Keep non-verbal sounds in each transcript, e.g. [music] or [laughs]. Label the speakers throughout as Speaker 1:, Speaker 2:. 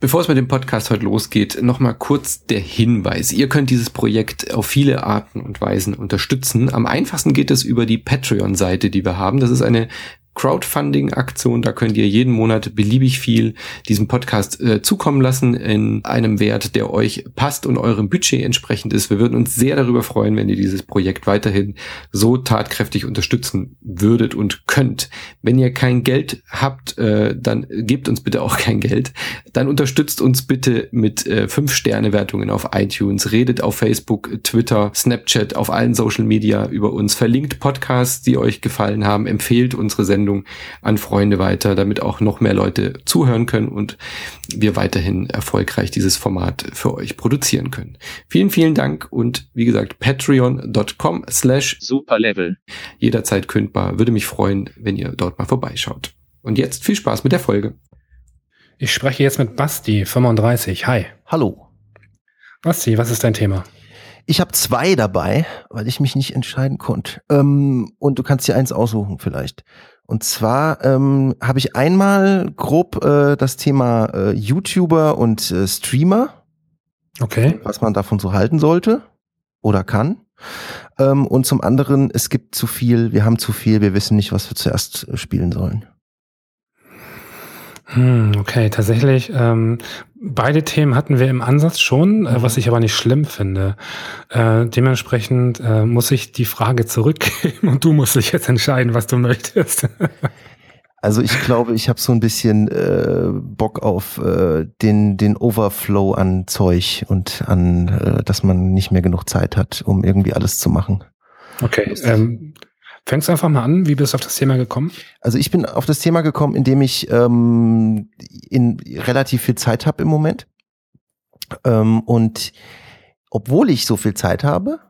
Speaker 1: Bevor es mit dem Podcast heute losgeht, nochmal kurz der Hinweis. Ihr könnt dieses Projekt auf viele Arten und Weisen unterstützen. Am einfachsten geht es über die Patreon-Seite, die wir haben. Das ist eine Crowdfunding-Aktion. Da könnt ihr jeden Monat beliebig viel diesem Podcast äh, zukommen lassen in einem Wert, der euch passt und eurem Budget entsprechend ist. Wir würden uns sehr darüber freuen, wenn ihr dieses Projekt weiterhin so tatkräftig unterstützen würdet und könnt. Wenn ihr kein Geld habt, äh, dann gebt uns bitte auch kein Geld. Dann unterstützt uns bitte mit äh, 5-Sterne-Wertungen auf iTunes. Redet auf Facebook, Twitter, Snapchat, auf allen Social Media über uns. Verlinkt Podcasts, die euch gefallen haben. Empfehlt unsere Sendung Sendung an Freunde weiter, damit auch noch mehr Leute zuhören können und wir weiterhin erfolgreich dieses Format für euch produzieren können. Vielen, vielen Dank und wie gesagt, patreon.com slash superlevel. Jederzeit kündbar. Würde mich freuen, wenn ihr dort mal vorbeischaut. Und jetzt viel Spaß mit der Folge.
Speaker 2: Ich spreche jetzt mit Basti, 35. Hi.
Speaker 3: Hallo.
Speaker 2: Basti, was ist dein Thema?
Speaker 3: Ich habe zwei dabei, weil ich mich nicht entscheiden konnte. Ähm, und du kannst dir eins aussuchen vielleicht. Und zwar ähm, habe ich einmal grob äh, das Thema äh, YouTuber und äh, Streamer.
Speaker 2: Okay.
Speaker 3: Was man davon so halten sollte oder kann. Ähm, und zum anderen, es gibt zu viel, wir haben zu viel, wir wissen nicht, was wir zuerst äh, spielen sollen.
Speaker 2: Hm, okay, tatsächlich. Ähm, beide Themen hatten wir im Ansatz schon, äh, was ich aber nicht schlimm finde. Äh, dementsprechend äh, muss ich die Frage zurückgeben und du musst dich jetzt entscheiden, was du möchtest. [laughs]
Speaker 3: Also ich glaube, ich habe so ein bisschen äh, Bock auf äh, den, den Overflow an Zeug und an, äh, dass man nicht mehr genug Zeit hat, um irgendwie alles zu machen.
Speaker 2: Okay, ähm, Fängst einfach mal an, wie bist du auf das Thema gekommen?
Speaker 3: Also ich bin auf das Thema gekommen, indem ich ähm, in relativ viel Zeit habe im Moment. Ähm, und obwohl ich so viel Zeit habe,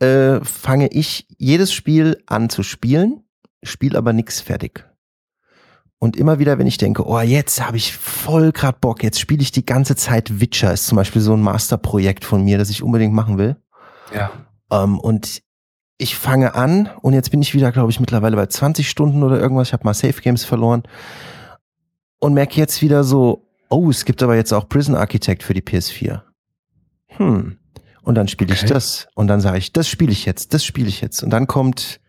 Speaker 3: äh, fange ich jedes Spiel an zu spielen, spiele aber nichts fertig. Und immer wieder, wenn ich denke, oh, jetzt habe ich voll grad Bock, jetzt spiele ich die ganze Zeit Witcher, ist zum Beispiel so ein Masterprojekt von mir, das ich unbedingt machen will.
Speaker 2: Ja.
Speaker 3: Ähm, und ich fange an und jetzt bin ich wieder, glaube ich, mittlerweile bei 20 Stunden oder irgendwas. Ich habe mal Safe Games verloren und merke jetzt wieder so, oh, es gibt aber jetzt auch Prison Architect für die PS4. Hm. Und dann spiele okay. ich das und dann sage ich, das spiele ich jetzt, das spiele ich jetzt und dann kommt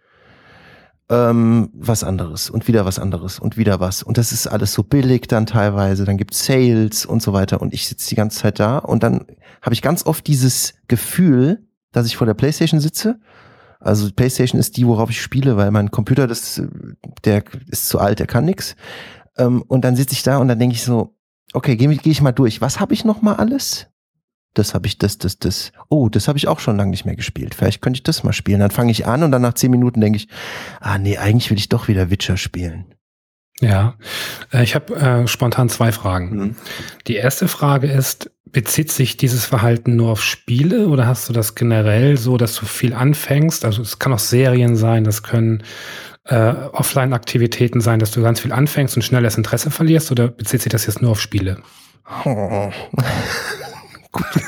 Speaker 3: ähm, was anderes und wieder was anderes und wieder was und das ist alles so billig dann teilweise. Dann gibt's Sales und so weiter und ich sitze die ganze Zeit da und dann habe ich ganz oft dieses Gefühl, dass ich vor der PlayStation sitze also PlayStation ist die, worauf ich spiele, weil mein Computer, das, der ist zu alt, der kann nix. Ähm, und dann sitze ich da und dann denke ich so, okay, gehe geh ich mal durch. Was habe ich noch mal alles? Das habe ich, das, das, das. Oh, das habe ich auch schon lange nicht mehr gespielt. Vielleicht könnte ich das mal spielen. Dann fange ich an und dann nach zehn Minuten denke ich, ah nee, eigentlich will ich doch wieder Witcher spielen.
Speaker 2: Ja, äh, ich habe äh, spontan zwei Fragen. Mhm. Die erste Frage ist, bezieht sich dieses Verhalten nur auf Spiele oder hast du das generell so, dass du viel anfängst? Also es kann auch Serien sein, das können äh, Offline-Aktivitäten sein, dass du ganz viel anfängst und schnell das Interesse verlierst oder bezieht sich das jetzt nur auf Spiele? Oh. [laughs]
Speaker 3: Gute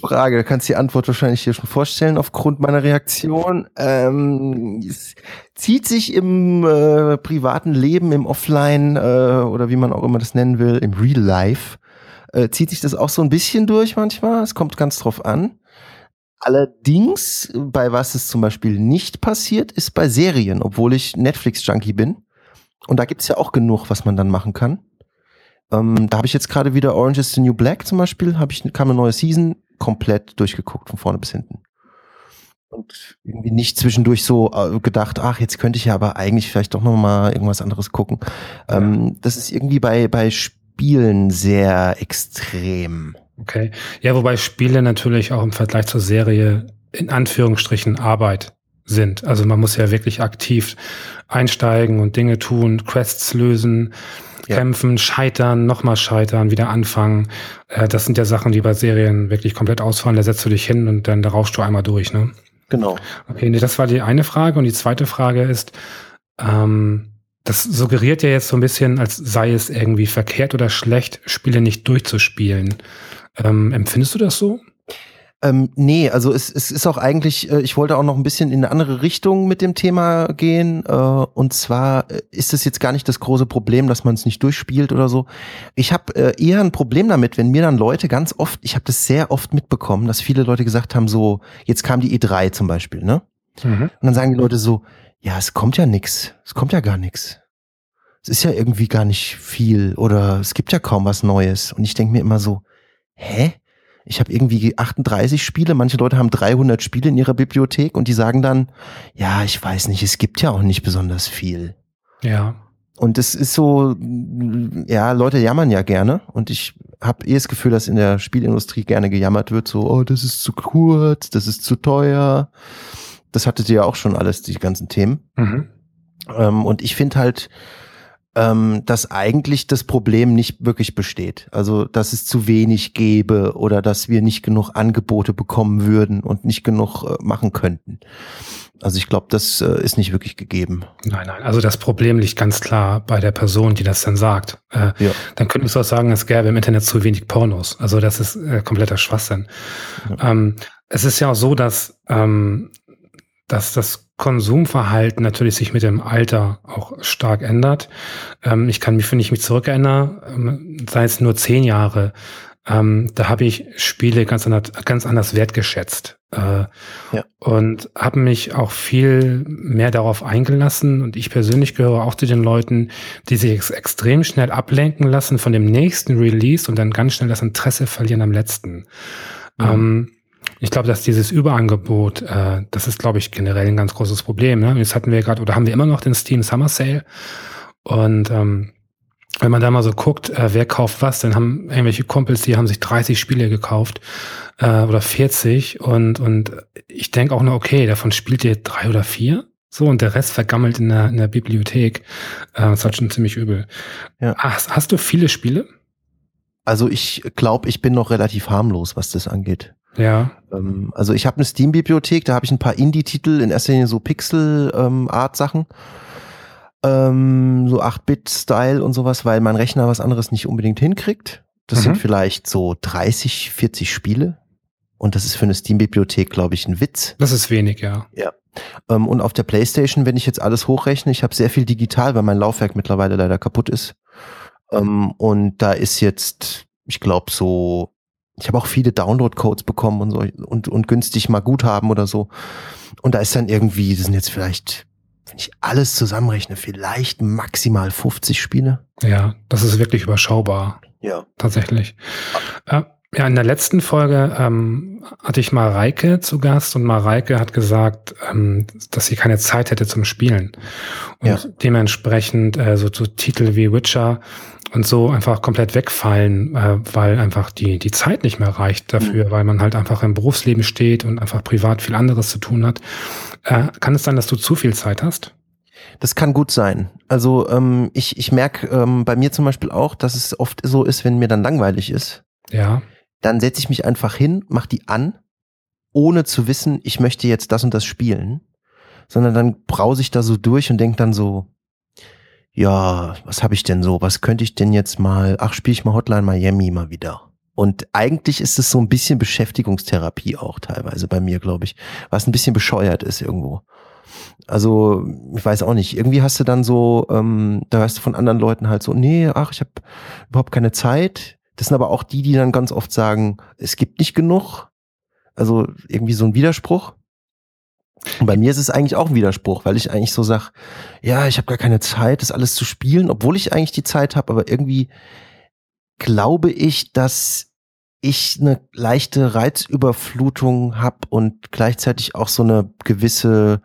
Speaker 3: Frage. Du kannst die Antwort wahrscheinlich hier schon vorstellen aufgrund meiner Reaktion. Ähm, es zieht sich im äh, privaten Leben, im Offline äh, oder wie man auch immer das nennen will, im Real Life, äh, zieht sich das auch so ein bisschen durch manchmal. Es kommt ganz drauf an. Allerdings, bei was es zum Beispiel nicht passiert, ist bei Serien, obwohl ich Netflix-Junkie bin. Und da gibt's ja auch genug, was man dann machen kann. Ähm, da habe ich jetzt gerade wieder Orange is the New Black zum Beispiel, habe ich kam eine neue Season komplett durchgeguckt von vorne bis hinten und irgendwie nicht zwischendurch so äh, gedacht, ach jetzt könnte ich ja aber eigentlich vielleicht doch noch mal irgendwas anderes gucken. Ja. Ähm, das ist irgendwie bei bei Spielen sehr extrem.
Speaker 2: Okay, ja, wobei Spiele natürlich auch im Vergleich zur Serie in Anführungsstrichen Arbeit sind. Also man muss ja wirklich aktiv einsteigen und Dinge tun, Quests lösen ja. kämpfen, scheitern, nochmal scheitern, wieder anfangen. Äh, das sind ja Sachen, die bei Serien wirklich komplett ausfallen. Da setzt du dich hin und dann da rauschst du einmal durch, ne?
Speaker 3: Genau.
Speaker 2: Okay, nee, das war die eine Frage. Und die zweite Frage ist, ähm, das suggeriert ja jetzt so ein bisschen, als sei es irgendwie verkehrt oder schlecht, Spiele nicht durchzuspielen. Ähm, empfindest du das so?
Speaker 3: Ähm, nee, also es, es ist auch eigentlich, äh, ich wollte auch noch ein bisschen in eine andere Richtung mit dem Thema gehen. Äh, und zwar äh, ist es jetzt gar nicht das große Problem, dass man es nicht durchspielt oder so. Ich habe äh, eher ein Problem damit, wenn mir dann Leute ganz oft, ich habe das sehr oft mitbekommen, dass viele Leute gesagt haben, so, jetzt kam die E3 zum Beispiel, ne? Mhm. Und dann sagen die Leute so, ja, es kommt ja nix, es kommt ja gar nix. Es ist ja irgendwie gar nicht viel oder es gibt ja kaum was Neues. Und ich denke mir immer so, hä? Ich habe irgendwie 38 Spiele, manche Leute haben 300 Spiele in ihrer Bibliothek und die sagen dann, ja, ich weiß nicht, es gibt ja auch nicht besonders viel.
Speaker 2: Ja.
Speaker 3: Und es ist so, ja, Leute jammern ja gerne und ich habe eh das Gefühl, dass in der Spielindustrie gerne gejammert wird, so, oh, das ist zu kurz, das ist zu teuer. Das hattet ihr ja auch schon alles, die ganzen Themen. Mhm. Ähm, und ich finde halt, ähm, dass eigentlich das Problem nicht wirklich besteht. Also, dass es zu wenig gäbe oder dass wir nicht genug Angebote bekommen würden und nicht genug äh, machen könnten. Also ich glaube, das äh, ist nicht wirklich gegeben.
Speaker 2: Nein, nein. Also das Problem liegt ganz klar bei der Person, die das dann sagt. Äh, ja. Dann könntest du auch sagen, es gäbe im Internet zu wenig Pornos. Also das ist äh, kompletter Schwachsinn. Ja. Ähm, es ist ja auch so, dass, ähm, dass das Konsumverhalten natürlich sich mit dem Alter auch stark ändert. Ähm, ich kann mich, wenn ich mich zurückerinnere, ähm, sei es nur zehn Jahre, ähm, da habe ich Spiele ganz anders, ganz anders wertgeschätzt äh, ja. und habe mich auch viel mehr darauf eingelassen. Und ich persönlich gehöre auch zu den Leuten, die sich ex extrem schnell ablenken lassen von dem nächsten Release und dann ganz schnell das Interesse verlieren am letzten. Mhm. Ähm, ich glaube, dass dieses Überangebot, äh, das ist, glaube ich, generell ein ganz großes Problem. Ne? Jetzt hatten wir gerade, oder haben wir immer noch den Steam Summer Sale. Und ähm, wenn man da mal so guckt, äh, wer kauft was, dann haben irgendwelche Kumpels, die haben sich 30 Spiele gekauft äh, oder 40 und, und ich denke auch nur, okay, davon spielt ihr drei oder vier. So, und der Rest vergammelt in der, in der Bibliothek. Äh, das ist halt schon ziemlich übel. Ja. Ach, hast du viele Spiele?
Speaker 3: Also ich glaube, ich bin noch relativ harmlos, was das angeht.
Speaker 2: Ja.
Speaker 3: Ähm, also ich habe eine Steam-Bibliothek, da habe ich ein paar Indie-Titel, in erster Linie so Pixel-Art-Sachen. Ähm, so 8-Bit-Style und sowas, weil mein Rechner was anderes nicht unbedingt hinkriegt. Das mhm. sind vielleicht so 30, 40 Spiele. Und das ist für eine Steam-Bibliothek, glaube ich, ein Witz.
Speaker 2: Das ist wenig, ja.
Speaker 3: Ja. Ähm, und auf der Playstation, wenn ich jetzt alles hochrechne, ich habe sehr viel digital, weil mein Laufwerk mittlerweile leider kaputt ist. Ähm, und da ist jetzt, ich glaube, so ich habe auch viele Download-Codes bekommen und so und, und günstig mal Guthaben oder so. Und da ist dann irgendwie, das sind jetzt vielleicht, wenn ich alles zusammenrechne, vielleicht maximal 50 Spiele.
Speaker 2: Ja, das ist wirklich überschaubar.
Speaker 3: Ja.
Speaker 2: Tatsächlich. Äh, ja, in der letzten Folge ähm, hatte ich Mareike zu Gast und Mareike hat gesagt, ähm, dass sie keine Zeit hätte zum Spielen. Und ja. dementsprechend äh, so, so Titel wie Witcher und so einfach komplett wegfallen, äh, weil einfach die, die Zeit nicht mehr reicht dafür, mhm. weil man halt einfach im Berufsleben steht und einfach privat viel anderes zu tun hat. Äh, kann es sein, dass du zu viel Zeit hast?
Speaker 3: Das kann gut sein. Also ähm, ich, ich merke ähm, bei mir zum Beispiel auch, dass es oft so ist, wenn mir dann langweilig ist.
Speaker 2: Ja.
Speaker 3: Dann setze ich mich einfach hin, mach die an, ohne zu wissen, ich möchte jetzt das und das spielen. Sondern dann brause ich da so durch und denke dann so, ja, was habe ich denn so? Was könnte ich denn jetzt mal? Ach, spiele ich mal Hotline Miami mal wieder. Und eigentlich ist es so ein bisschen Beschäftigungstherapie auch teilweise bei mir, glaube ich, was ein bisschen bescheuert ist irgendwo. Also, ich weiß auch nicht, irgendwie hast du dann so, ähm, da hörst du von anderen Leuten halt so, nee, ach, ich habe überhaupt keine Zeit. Das sind aber auch die, die dann ganz oft sagen, es gibt nicht genug. Also irgendwie so ein Widerspruch. Und bei mir ist es eigentlich auch ein Widerspruch, weil ich eigentlich so sag, ja, ich habe gar keine Zeit, das alles zu spielen, obwohl ich eigentlich die Zeit habe, aber irgendwie glaube ich, dass ich eine leichte Reizüberflutung habe und gleichzeitig auch so eine gewisse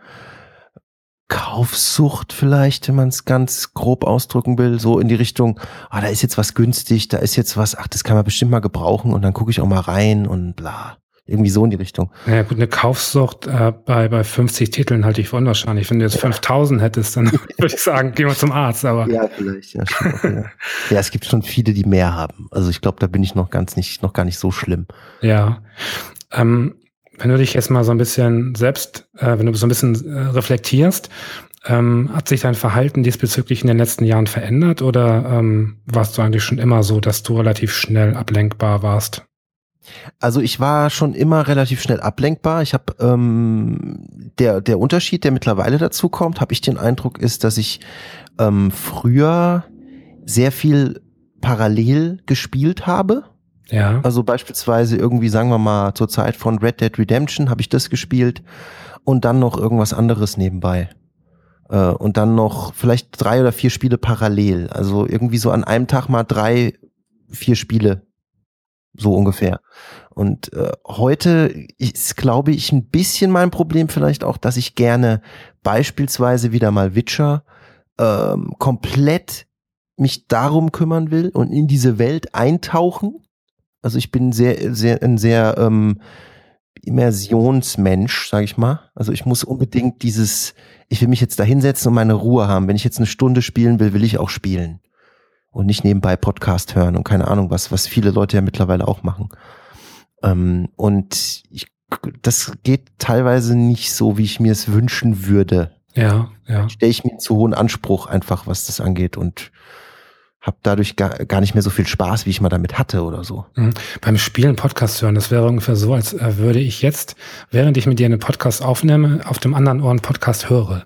Speaker 3: Kaufsucht vielleicht, wenn man es ganz grob ausdrücken will, so in die Richtung, ah, da ist jetzt was günstig, da ist jetzt was, ach, das kann man bestimmt mal gebrauchen und dann gucke ich auch mal rein und bla. Irgendwie so in die Richtung.
Speaker 2: Ja gut, eine Kaufsucht äh, bei, bei 50 Titeln halte ich für unwahrscheinlich. Wenn du jetzt ja. 5000 hättest, dann [laughs] würde ich sagen, gehen wir zum Arzt. Aber
Speaker 3: ja, vielleicht. Ja, ja. [laughs] ja, es gibt schon viele, die mehr haben. Also ich glaube, da bin ich noch ganz nicht, noch gar nicht so schlimm.
Speaker 2: Ja. Ähm, wenn du dich jetzt mal so ein bisschen selbst, äh, wenn du so ein bisschen äh, reflektierst, ähm, hat sich dein Verhalten diesbezüglich in den letzten Jahren verändert oder ähm, warst du eigentlich schon immer so, dass du relativ schnell ablenkbar warst?
Speaker 3: Also ich war schon immer relativ schnell ablenkbar. Ich habe ähm, der der Unterschied, der mittlerweile dazu kommt, habe ich den Eindruck, ist, dass ich ähm, früher sehr viel parallel gespielt habe.
Speaker 2: Ja.
Speaker 3: Also beispielsweise irgendwie, sagen wir mal, zur Zeit von Red Dead Redemption habe ich das gespielt und dann noch irgendwas anderes nebenbei. Äh, und dann noch vielleicht drei oder vier Spiele parallel. Also irgendwie so an einem Tag mal drei, vier Spiele. So ungefähr. Und äh, heute ist, glaube ich, ein bisschen mein Problem vielleicht auch, dass ich gerne beispielsweise wieder mal Witcher ähm, komplett mich darum kümmern will und in diese Welt eintauchen. Also ich bin sehr, sehr, ein sehr ähm, Immersionsmensch, sage ich mal. Also ich muss unbedingt dieses, ich will mich jetzt da hinsetzen und meine Ruhe haben. Wenn ich jetzt eine Stunde spielen will, will ich auch spielen. Und nicht nebenbei Podcast hören und keine Ahnung was, was viele Leute ja mittlerweile auch machen. Ähm, und ich, das geht teilweise nicht so, wie ich mir es wünschen würde.
Speaker 2: Ja, ja.
Speaker 3: Stelle ich mir zu hohen Anspruch einfach, was das angeht und habe dadurch gar, gar nicht mehr so viel Spaß, wie ich mal damit hatte oder so.
Speaker 2: Mhm. Beim Spielen Podcast hören, das wäre ungefähr so, als äh, würde ich jetzt, während ich mit dir einen Podcast aufnehme, auf dem anderen Ohr einen Podcast höre.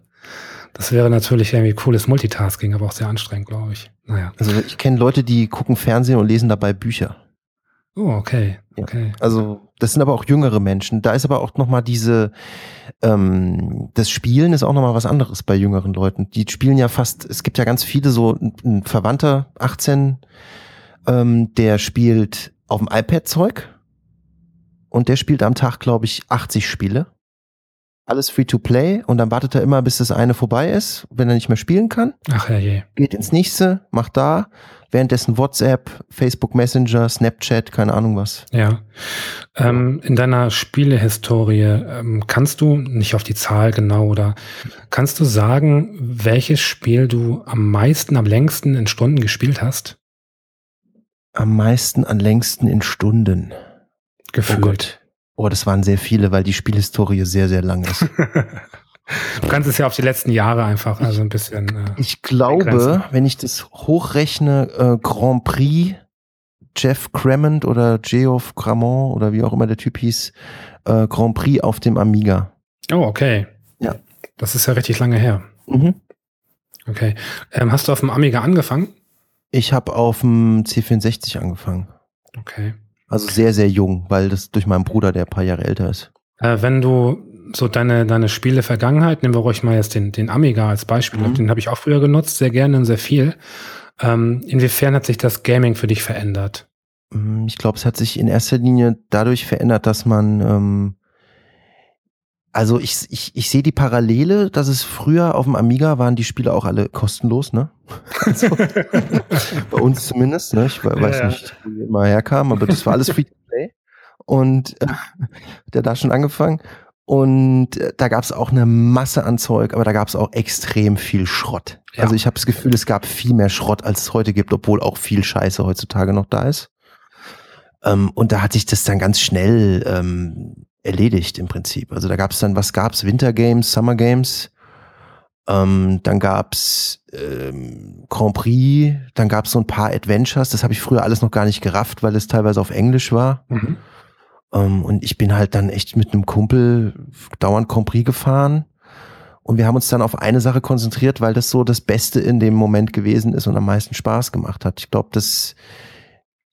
Speaker 2: Das wäre natürlich irgendwie cooles Multitasking, aber auch sehr anstrengend, glaube ich. Naja.
Speaker 3: Also ich kenne Leute, die gucken Fernsehen und lesen dabei Bücher.
Speaker 2: Oh, okay.
Speaker 3: Ja.
Speaker 2: okay.
Speaker 3: Also das sind aber auch jüngere Menschen. Da ist aber auch noch mal diese, ähm, das Spielen ist auch noch mal was anderes bei jüngeren Leuten. Die spielen ja fast, es gibt ja ganz viele so, ein Verwandter, 18, ähm, der spielt auf dem iPad Zeug und der spielt am Tag, glaube ich, 80 Spiele. Alles free to play und dann wartet er immer, bis das eine vorbei ist, wenn er nicht mehr spielen kann.
Speaker 2: Ach ja, je.
Speaker 3: Geht ins nächste, macht da, währenddessen WhatsApp, Facebook Messenger, Snapchat, keine Ahnung was.
Speaker 2: Ja. Ähm, in deiner Spielehistorie ähm, kannst du, nicht auf die Zahl genau, oder kannst du sagen, welches Spiel du am meisten, am längsten in Stunden gespielt hast?
Speaker 3: Am meisten, am längsten in Stunden.
Speaker 2: Gefühlt.
Speaker 3: Oh Gott. Oh, das waren sehr viele, weil die Spielhistorie sehr, sehr lang ist. [laughs]
Speaker 2: Du kannst es ja auf die letzten Jahre einfach, also ein bisschen. Äh,
Speaker 3: Ich glaube,
Speaker 2: Eingrenzen.
Speaker 3: wenn ich das hochrechne, äh, Grand Prix, Jeff Cremont oder Geoff Cramont oder wie auch immer der Typ hieß, äh, Grand Prix auf dem Amiga.
Speaker 2: oh, okay.
Speaker 3: Ja.
Speaker 2: Das ist ja richtig lange her.
Speaker 3: Mhm.
Speaker 2: Okay. Ähm, hast du auf dem Amiga angefangen?
Speaker 3: Ich habe auf dem C64 angefangen.
Speaker 2: Okay.
Speaker 3: Also sehr, sehr jung, weil das durch meinen Bruder, der ein paar Jahre älter ist.
Speaker 2: Äh, wenn du so deine, deine Spiele Vergangenheit, nehmen wir ruhig mal jetzt den, den Amiga als Beispiel,
Speaker 3: Mhm.
Speaker 2: den habe ich auch früher genutzt, sehr gerne und sehr viel. Ähm, inwiefern hat sich das Gaming für dich verändert?
Speaker 3: Mm, Ich glaube, es hat sich in erster Linie dadurch verändert, dass man, ähm, also ich, ich, ich sehe die Parallele, dass es früher auf dem Amiga waren die Spiele auch alle kostenlos, ne? [laughs] Also, bei uns zumindest, ne? Ich we- weiß
Speaker 2: Ja.
Speaker 3: nicht, wo die immer herkamen, aber das war alles free to play. Und äh, der da schon angefangen. Und äh, da gab es auch eine Masse an Zeug, aber da gab es auch extrem viel Schrott.
Speaker 2: Ja.
Speaker 3: Also ich habe das Gefühl, es gab viel mehr Schrott, als es heute gibt, obwohl auch viel Scheiße heutzutage noch da ist. Ähm, und da hat sich das dann ganz schnell ähm, erledigt im Prinzip. Also da gab es dann, was gab's? Winter Games, Summer Games. Ähm, dann gab's ähm, Grand Prix, dann gab's so ein paar Adventures. Das habe ich früher alles noch gar nicht gerafft, weil es teilweise auf Englisch war.
Speaker 2: Mhm.
Speaker 3: Ähm, und ich bin halt dann echt mit einem Kumpel dauernd Grand Prix gefahren. Und wir haben uns dann auf eine Sache konzentriert, weil das so das Beste in dem Moment gewesen ist und am meisten Spaß gemacht hat. Ich glaube, das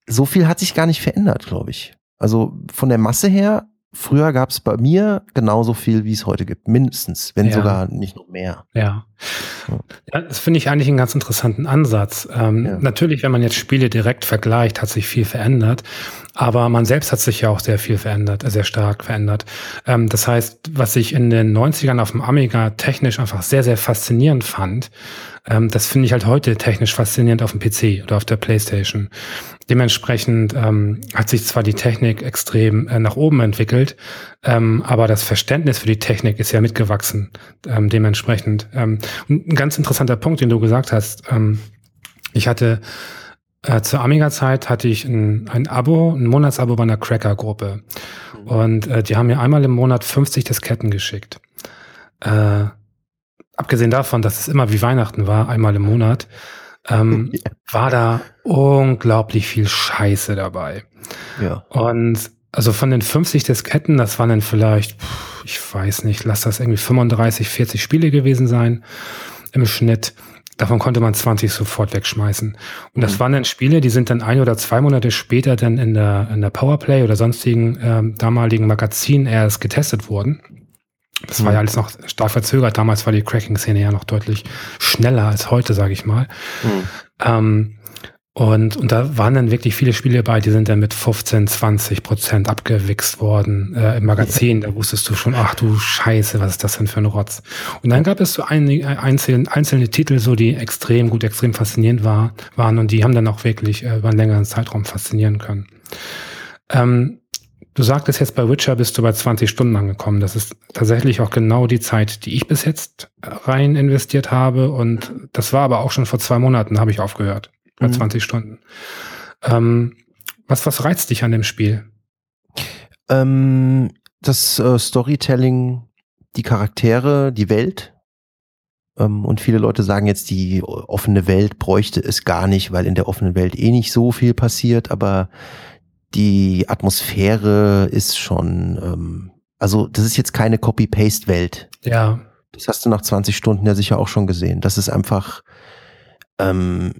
Speaker 3: so viel hat sich gar nicht verändert, glaube ich. Also von der Masse her, früher gab es bei mir genauso viel, wie es heute gibt. Mindestens, wenn
Speaker 2: Ja.
Speaker 3: sogar nicht noch mehr.
Speaker 2: Ja.
Speaker 3: Ja.
Speaker 2: das finde ich eigentlich einen ganz interessanten Ansatz. Ähm,
Speaker 3: Ja.
Speaker 2: Natürlich, wenn man jetzt Spiele direkt vergleicht, hat sich viel verändert. Aber man selbst hat sich ja auch sehr viel verändert, äh, sehr stark verändert. Ähm, das heißt, was ich in den 90ern auf dem Amiga technisch einfach sehr, sehr faszinierend fand, ähm, das finde ich halt heute technisch faszinierend auf dem PC oder auf der Playstation. Dementsprechend ähm, hat sich zwar die Technik extrem äh, nach oben entwickelt, ähm, aber das Verständnis für die Technik ist ja mitgewachsen. Ähm, dementsprechend. Ähm, und ein ganz interessanter Punkt, den du gesagt hast. Ich hatte äh, zur Amiga-Zeit hatte ich ein, ein Abo, ein Monatsabo bei einer Cracker-Gruppe. Und äh, die haben mir einmal im Monat 50 Disketten geschickt. Äh, abgesehen davon, dass es immer wie Weihnachten war, einmal im Monat, ähm, [laughs] war da unglaublich viel Scheiße dabei.
Speaker 3: Ja.
Speaker 2: Und Also von den 50 Disketten, das waren dann vielleicht, ich weiß nicht, lass das irgendwie 35, 40 Spiele gewesen sein im Schnitt. Davon konnte man 20 sofort wegschmeißen. Und das mhm. waren dann Spiele, die sind dann ein oder zwei Monate später dann in der, in der Powerplay oder sonstigen ähm, damaligen Magazin erst getestet worden. Das mhm. war ja alles noch stark verzögert. Damals war die Cracking-Szene ja noch deutlich schneller als heute, sage ich mal. Mhm. Ähm, und, und da waren dann wirklich viele Spiele bei, die sind dann mit 15, 20 Prozent abgewichst worden äh, im Magazin. Da wusstest du schon, ach du Scheiße, was ist das denn für ein Rotz? Und dann gab es so einige, einzelne, einzelne Titel, so die extrem gut, extrem faszinierend war, waren und die haben dann auch wirklich äh, über einen längeren Zeitraum faszinieren können. Ähm, du sagtest jetzt bei Witcher bist du bei 20 Stunden angekommen. Das ist tatsächlich auch genau die Zeit, die ich bis jetzt rein investiert habe. Und das war aber auch schon vor zwei Monaten, habe ich aufgehört bei mhm. 20 Stunden. Ähm, was, was reizt dich an dem Spiel?
Speaker 3: Ähm, das äh, Storytelling, die Charaktere, die Welt. Ähm, und viele Leute sagen jetzt, die offene Welt bräuchte es gar nicht, weil in der offenen Welt eh nicht so viel passiert, aber die Atmosphäre ist schon, ähm, also das ist jetzt keine Copy-Paste-Welt.
Speaker 2: Ja.
Speaker 3: Das hast du nach 20 Stunden ja sicher auch schon gesehen. Das ist einfach, ähm,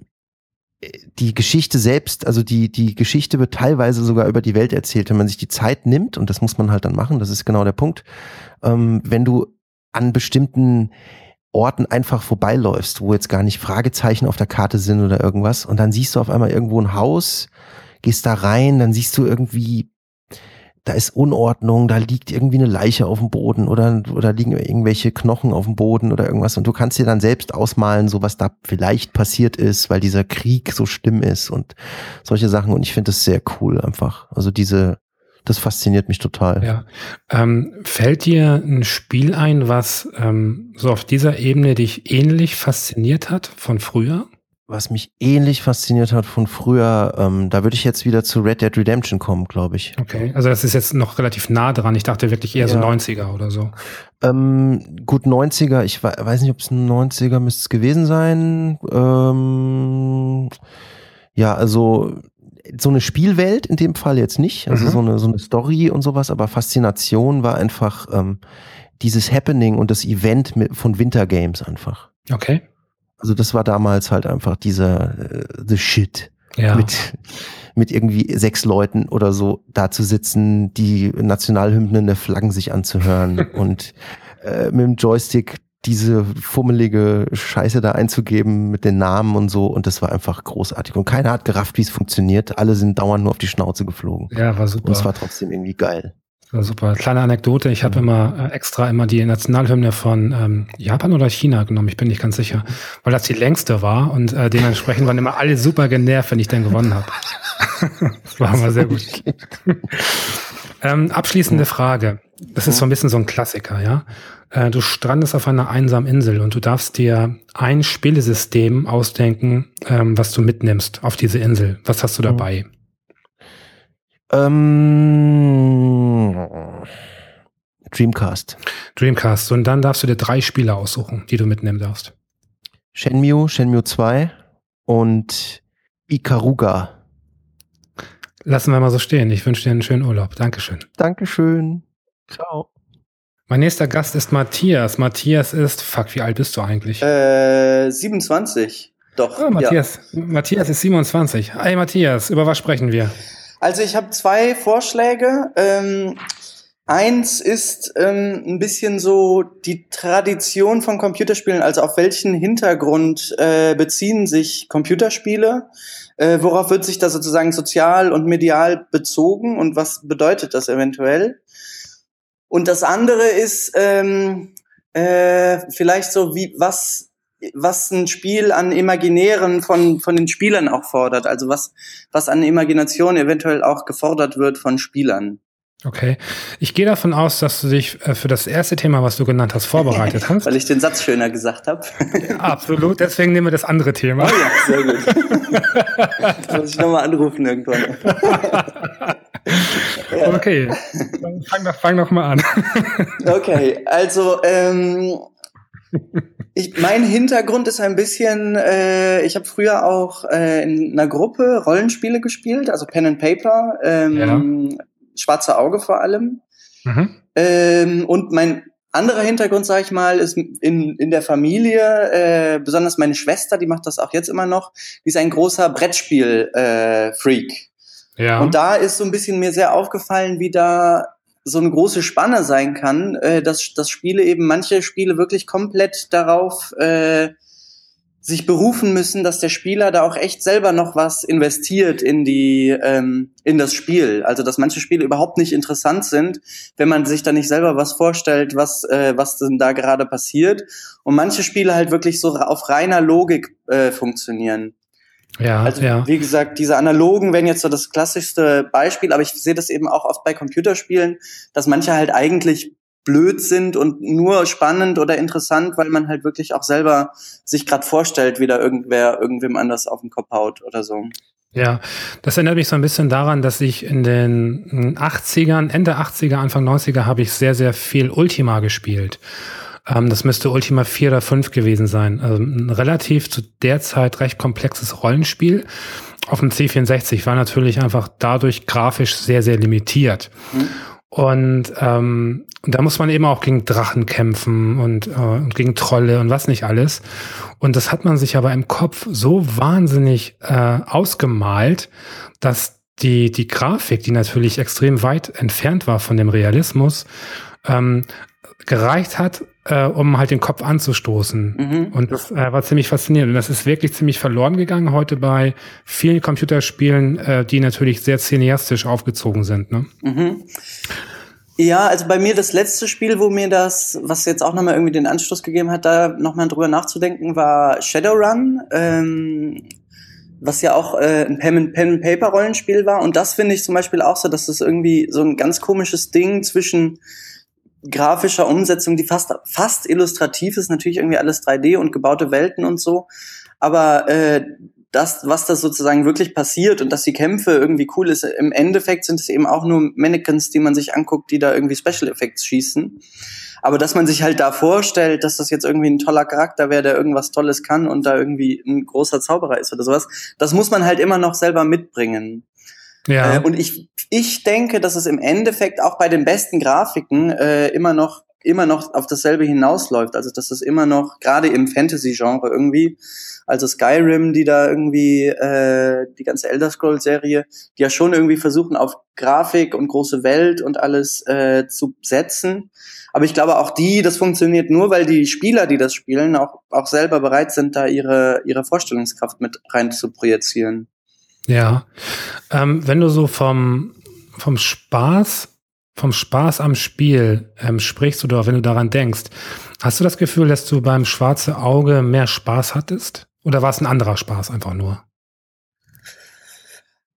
Speaker 3: die Geschichte selbst, also die, die Geschichte wird teilweise sogar über die Welt erzählt, wenn man sich die Zeit nimmt, und das muss man halt dann machen, das ist genau der Punkt, ähm, wenn du an bestimmten Orten einfach vorbeiläufst, wo jetzt gar nicht Fragezeichen auf der Karte sind oder irgendwas, und dann siehst du auf einmal irgendwo ein Haus, gehst da rein, dann siehst du irgendwie da ist Unordnung, da liegt irgendwie eine Leiche auf dem Boden oder, oder liegen irgendwelche Knochen auf dem Boden oder irgendwas und du kannst dir dann selbst ausmalen, so was da vielleicht passiert ist, weil dieser Krieg so schlimm ist und solche Sachen und ich finde das sehr cool einfach. Also diese, das fasziniert mich total.
Speaker 2: Ja. Ähm, fällt dir ein Spiel ein, was ähm, so auf dieser Ebene dich ähnlich fasziniert hat von früher?
Speaker 3: Was mich ähnlich fasziniert hat von früher, ähm, da würde ich jetzt wieder zu Red Dead Redemption kommen, glaube ich.
Speaker 2: Okay, also das ist jetzt noch relativ nah dran. Ich dachte wirklich eher ja. so 90er oder so.
Speaker 3: Ähm, gut, 90er, ich weiß nicht, ob es ein 90er müsste es gewesen sein. Ähm, ja, also so eine Spielwelt in dem Fall jetzt nicht, also mhm. so, eine, so eine Story und sowas, aber Faszination war einfach ähm, dieses Happening und das Event mit, von Winter Games einfach.
Speaker 2: Okay.
Speaker 3: Also das war damals halt einfach dieser äh, the shit.
Speaker 2: Ja.
Speaker 3: Mit, mit irgendwie sechs Leuten oder so da zu sitzen, die Nationalhymnen der Flaggen sich anzuhören [laughs] und äh, mit dem Joystick diese fummelige Scheiße da einzugeben mit den Namen und so. Und das war einfach großartig. Und keiner hat gerafft, wie es funktioniert. Alle sind dauernd nur auf die Schnauze geflogen.
Speaker 2: Ja, war super.
Speaker 3: Und es war trotzdem irgendwie geil.
Speaker 2: Super. Kleine Anekdote. Ich habe mhm. immer äh, extra immer die Nationalhymne von ähm, Japan oder China genommen. Ich bin nicht ganz sicher, weil das die längste war und äh, dementsprechend waren immer alle super genervt, wenn ich dann gewonnen habe. das war immer sehr gut. [laughs] ähm, abschließende Frage. Das ist so ein bisschen so ein Klassiker, ja. Äh, du strandest auf einer einsamen Insel und du darfst dir ein Spielesystem ausdenken, ähm, was du mitnimmst auf diese Insel. Was hast du dabei? Mhm.
Speaker 3: Ähm, Dreamcast.
Speaker 2: Dreamcast. Und dann darfst du dir drei Spiele aussuchen, die du mitnehmen darfst.
Speaker 3: Shenmue, Shenmue 2 und Ikaruga.
Speaker 2: Lassen wir mal so stehen. Ich wünsche dir einen schönen Urlaub. Dankeschön.
Speaker 3: Dankeschön. Ciao.
Speaker 2: Mein nächster Gast ist Matthias. Matthias ist, fuck, wie alt bist du eigentlich?
Speaker 4: Äh, 27. Doch.
Speaker 2: Oh, Matthias. Ja. Matthias ist 27. Hey Matthias, über was sprechen wir?
Speaker 4: Also ich habe zwei Vorschläge. Ähm, eins ist ähm, ein bisschen so die Tradition von Computerspielen, also auf welchen Hintergrund äh, beziehen sich Computerspiele? Äh, worauf wird sich das sozusagen sozial und medial bezogen und was bedeutet das eventuell? Und das andere ist ähm, äh, vielleicht so wie was was ein Spiel an Imaginären von, von den Spielern auch fordert. Also was, was an Imagination eventuell auch gefordert wird von Spielern.
Speaker 2: Okay. Ich gehe davon aus, dass du dich äh, für das erste Thema, was du genannt hast, vorbereitet [laughs] hast.
Speaker 4: Weil ich den Satz schöner gesagt habe. [laughs]
Speaker 2: Absolut. Deswegen nehmen wir das andere Thema.
Speaker 4: Oh ja, sehr gut. [laughs] das muss ich nochmal anrufen irgendwann.
Speaker 2: ja. Okay. Dann fang doch, fang doch mal an.
Speaker 4: okay. Also, ähm, ich, mein Hintergrund ist ein bisschen, äh, ich habe früher auch äh, in einer Gruppe Rollenspiele gespielt, also Pen and Paper, ähm, ja. Schwarze Auge vor allem. Mhm. Ähm, und mein anderer Hintergrund, sage ich mal, ist in, in der Familie, äh, besonders meine Schwester, die macht das auch jetzt immer noch, die ist ein großer Brettspiel-Freak. Äh, ja. Und da ist so ein bisschen mir sehr aufgefallen, wie da so eine große Spanne sein kann, äh, dass, dass Spiele eben, manche Spiele wirklich komplett darauf äh, sich berufen müssen, dass der Spieler da auch echt selber noch was investiert in die ähm, in das Spiel. Also dass manche Spiele überhaupt nicht interessant sind, wenn man sich da nicht selber was vorstellt, was äh, was denn da gerade passiert. Und manche Spiele halt wirklich so auf reiner Logik äh, funktionieren.
Speaker 2: Ja,
Speaker 4: also
Speaker 2: ja.
Speaker 4: wie gesagt, diese analogen wären jetzt so das klassischste Beispiel, aber ich sehe das eben auch oft bei Computerspielen, dass manche halt eigentlich blöd sind und nur spannend oder interessant, weil man halt wirklich auch selber sich gerade vorstellt, wie da irgendwer irgendwem anders auf den Kopf haut oder so.
Speaker 2: Ja, das erinnert mich so ein bisschen daran, dass ich in den 80ern, Ende 80er, Anfang 90er habe ich sehr, sehr viel Ultima gespielt. Ähm, das müsste Ultima 4 oder 5 gewesen sein. Also ein relativ zu der Zeit recht komplexes Rollenspiel. Auf dem C64 war natürlich einfach dadurch grafisch sehr, sehr limitiert. Mhm. Und ähm, da muss man eben auch gegen Drachen kämpfen und, äh, und gegen Trolle und was nicht alles. Und das hat man sich aber im Kopf so wahnsinnig äh, ausgemalt, dass die, die Grafik, die natürlich extrem weit entfernt war von dem Realismus, ähm, gereicht hat, äh, um halt den Kopf anzustoßen. Mhm. Und das äh, war ziemlich faszinierend. Und das ist wirklich ziemlich verloren gegangen heute bei vielen Computerspielen, äh, die natürlich sehr cineastisch aufgezogen sind. Ne? Mhm.
Speaker 4: Ja, also bei mir das letzte Spiel, wo mir das, was jetzt auch nochmal irgendwie den Anschluss gegeben hat, da nochmal drüber nachzudenken, war Shadowrun. Ähm, was ja auch äh, ein Pen-and-Paper-Rollenspiel war. Und das finde ich zum Beispiel auch so, dass das irgendwie so ein ganz komisches Ding zwischen grafischer Umsetzung, die fast, fast illustrativ ist, natürlich irgendwie alles 3D und gebaute Welten und so. Aber äh, das, was da sozusagen wirklich passiert und dass die Kämpfe irgendwie cool ist, im Endeffekt sind es eben auch nur Mannequins, die man sich anguckt, die da irgendwie Special Effects schießen. Aber dass man sich halt da vorstellt, dass das jetzt irgendwie ein toller Charakter wäre, der irgendwas Tolles kann und da irgendwie ein großer Zauberer ist oder sowas, das muss man halt immer noch selber mitbringen. Ja. Äh, und ich, ich denke, dass es im Endeffekt auch bei den besten Grafiken äh, immer noch immer noch auf dasselbe hinausläuft. Also dass es immer noch, gerade im Fantasy-Genre irgendwie, also Skyrim, die da irgendwie, äh, die ganze Elder Scrolls-Serie, die ja schon irgendwie versuchen, auf Grafik und große Welt und alles äh, zu setzen. Aber ich glaube, auch die, das funktioniert nur, weil die Spieler, die das spielen, auch, auch selber bereit sind, da ihre, ihre Vorstellungskraft mit rein zu projizieren.
Speaker 2: Ja. Ähm, wenn du so vom, vom Spaß, vom Spaß am Spiel ähm, sprichst oder wenn du daran denkst, hast du das Gefühl, dass du beim Schwarze Auge mehr Spaß hattest? Oder war es ein anderer Spaß einfach nur?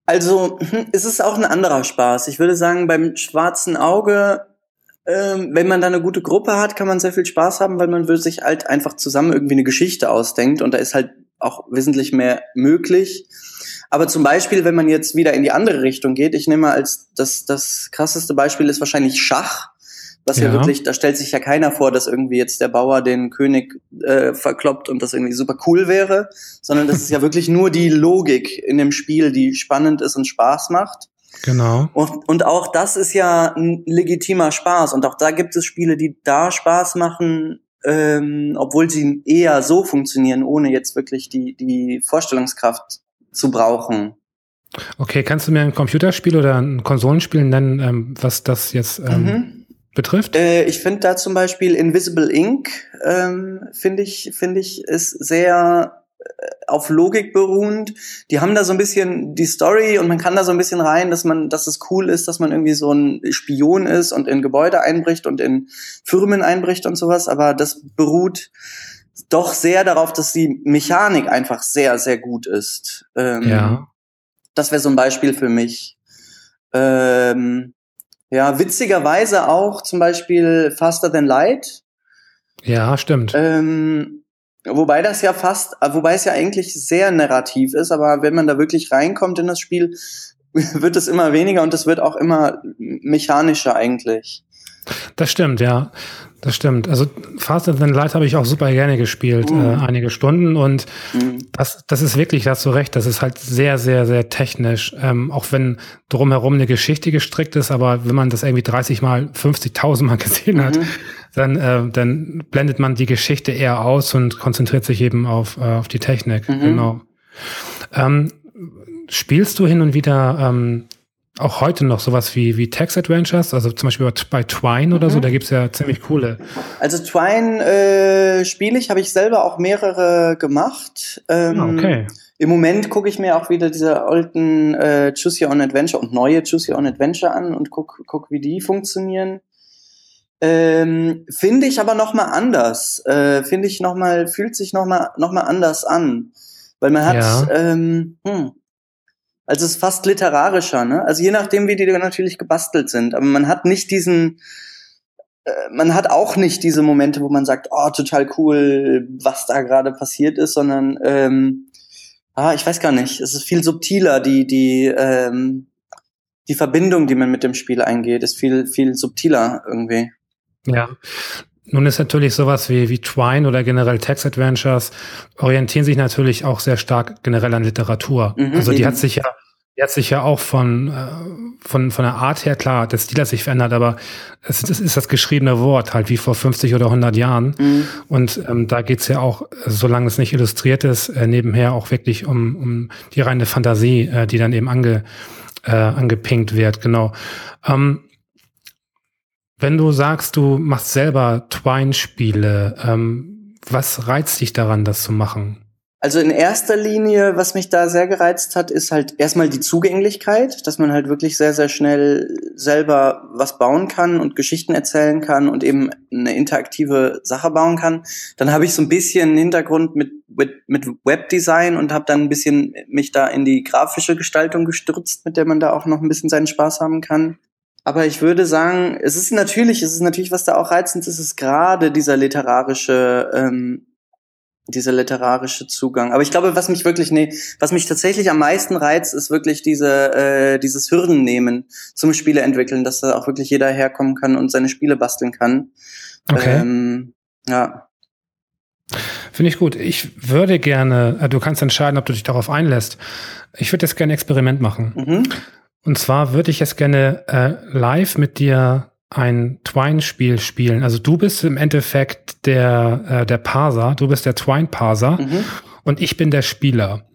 Speaker 4: Also, hm, es ist auch ein anderer Spaß. Ich würde sagen, beim Schwarzen Auge ähm, wenn man da eine gute Gruppe hat, kann man sehr viel Spaß haben, weil man sich halt einfach zusammen irgendwie eine Geschichte ausdenkt und da ist halt auch wesentlich mehr möglich. Aber zum Beispiel, wenn man jetzt wieder in die andere Richtung geht, ich nehme mal als das, das krasseste Beispiel ist wahrscheinlich Schach. Was ja. ja. wirklich, da stellt sich ja keiner vor, dass irgendwie jetzt der Bauer den König äh, verkloppt und das irgendwie super cool wäre, sondern das ist ja wirklich nur die Logik in dem Spiel, die spannend ist und Spaß macht.
Speaker 2: Genau.
Speaker 4: Und, und auch das ist ja ein legitimer Spaß. Und auch da gibt es Spiele, die da Spaß machen, ähm, obwohl sie eher so funktionieren, ohne jetzt wirklich die, die Vorstellungskraft zu brauchen.
Speaker 2: Okay, kannst du mir ein Computerspiel oder ein Konsolenspiel nennen, ähm, was das jetzt ähm, mhm. betrifft?
Speaker 4: Äh, ich finde da zum Beispiel Invisible Ink, ähm, finde ich, finde ich, ist sehr äh, auf Logik beruhend. Die haben da so ein bisschen die Story und man kann da so ein bisschen rein, dass man, dass es cool ist, dass man irgendwie so ein Spion ist und in Gebäude einbricht und in Firmen einbricht und sowas, aber das beruht doch sehr darauf, dass die Mechanik einfach sehr, sehr gut ist. Ähm, ja. Das wäre so ein Beispiel für mich. Ähm, ja, witzigerweise auch zum Beispiel Faster Than Light.
Speaker 2: Ja, stimmt.
Speaker 4: Ähm, wobei das ja fast, wobei es ja eigentlich sehr narrativ ist, aber wenn man da wirklich reinkommt in das Spiel, [laughs] wird es immer weniger und es wird auch immer mechanischer eigentlich.
Speaker 2: Das stimmt, ja. Das stimmt. Also Fast and Light habe ich auch super gerne gespielt, mhm. äh, einige Stunden. Und mhm. das, das ist wirklich, da hast du recht, das ist halt sehr, sehr, sehr technisch. Ähm, auch wenn drumherum eine Geschichte gestrickt ist, aber wenn man das irgendwie 30 mal, 50.000 Mal [laughs] gesehen mhm. hat, dann, äh, dann blendet man die Geschichte eher aus und konzentriert sich eben auf, äh, auf die Technik. Mhm. Genau. Ähm, spielst du hin und wieder ähm, auch heute noch sowas wie, wie Text Adventures, also zum Beispiel bei Twine oder mhm. so, da gibt's ja ziemlich coole.
Speaker 4: Also Twine äh, spiele ich, habe ich selber auch mehrere gemacht. Ähm, ah, okay. Im Moment gucke ich mir auch wieder diese alten äh, Choose Your Own Adventure und neue Choose Your Own Adventure an und guck, guck wie die funktionieren. Ähm, Finde ich aber noch mal anders. Äh, Finde ich noch mal, fühlt sich noch mal, noch mal anders an. Weil man hat, ja. ähm, hm, also es ist fast literarischer, ne? Also je nachdem, wie die natürlich gebastelt sind. Aber man hat nicht diesen, äh, man hat auch nicht diese Momente, wo man sagt, oh, total cool, was da gerade passiert ist, sondern ähm, ah, ich weiß gar nicht. Es ist viel subtiler, die, die, ähm, die Verbindung, die man mit dem Spiel eingeht, ist viel, viel subtiler irgendwie.
Speaker 2: Ja, nun ist natürlich sowas wie, wie Twine oder generell Text Adventures orientieren sich natürlich auch sehr stark generell an Literatur. Mhm, also die eben. hat sich ja, die hat sich ja auch von, äh, von, von der Art her, klar, der Stil hat sich verändert, aber es, es ist das geschriebene Wort, halt wie vor 50 oder 100 Jahren. Mhm. Und ähm, da geht's ja auch, solange es nicht illustriert ist, äh, nebenher auch wirklich um, um die reine Fantasie, äh, die dann eben ange, äh, angepinkt wird, genau. Ähm, wenn du sagst, du machst selber Twine-Spiele, ähm, was reizt dich daran, das zu machen?
Speaker 4: Also in erster Linie, was mich da sehr gereizt hat, ist halt erstmal die Zugänglichkeit, dass man halt wirklich sehr, sehr schnell selber was bauen kann und Geschichten erzählen kann und eben eine interaktive Sache bauen kann. Dann habe ich so ein bisschen Hintergrund mit, mit, mit Webdesign und habe dann ein bisschen mich da in die grafische Gestaltung gestürzt, mit der man da auch noch ein bisschen seinen Spaß haben kann. Aber ich würde sagen, es ist natürlich, es ist natürlich, was da auch reizend ist, ist gerade dieser literarische, ähm, dieser literarische Zugang. Aber ich glaube, was mich wirklich, nee, was mich tatsächlich am meisten reizt, ist wirklich diese, äh, dieses Hürden nehmen zum Spiele entwickeln, dass da auch wirklich jeder herkommen kann und seine Spiele basteln kann.
Speaker 2: Okay. Ähm,
Speaker 4: ja.
Speaker 2: Finde ich gut. Ich würde gerne, äh, du kannst entscheiden, ob du dich darauf einlässt. Ich würde jetzt gerne ein Experiment machen. Mhm. Und zwar würde ich jetzt gerne äh, live mit dir ein Twine-Spiel spielen. Also du bist im Endeffekt der, äh, der Parser, du bist der Twine-Parser mhm. und ich bin der Spieler.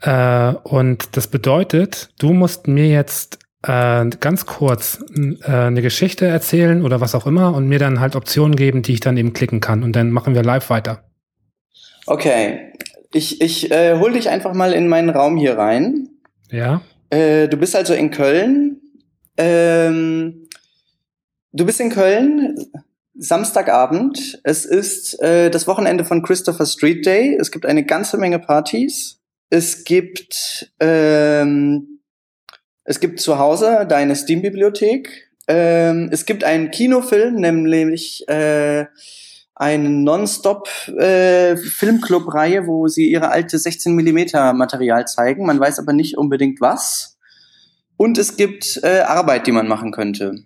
Speaker 2: Äh, und das bedeutet, du musst mir jetzt äh, ganz kurz äh, eine Geschichte erzählen oder was auch immer und mir dann halt Optionen geben, die ich dann eben klicken kann. Und dann machen wir live weiter.
Speaker 4: Okay. Ich, ich äh, hol dich einfach mal in meinen Raum hier rein.
Speaker 2: Ja.
Speaker 4: Äh, du bist also in Köln. Ähm, du bist in Köln, Samstagabend. Es ist äh, das Wochenende von Christopher Street Day. Es gibt eine ganze Menge Partys. Es gibt ähm, es gibt zu Hause deine Steam-Bibliothek. Ähm, es gibt einen Kinofilm, nämlich äh, eine Non-Stop-Filmclub-Reihe, äh, wo sie ihre alte 16 Millimeter Material zeigen. Man weiß aber nicht unbedingt was. Und es gibt äh, Arbeit, die man machen könnte.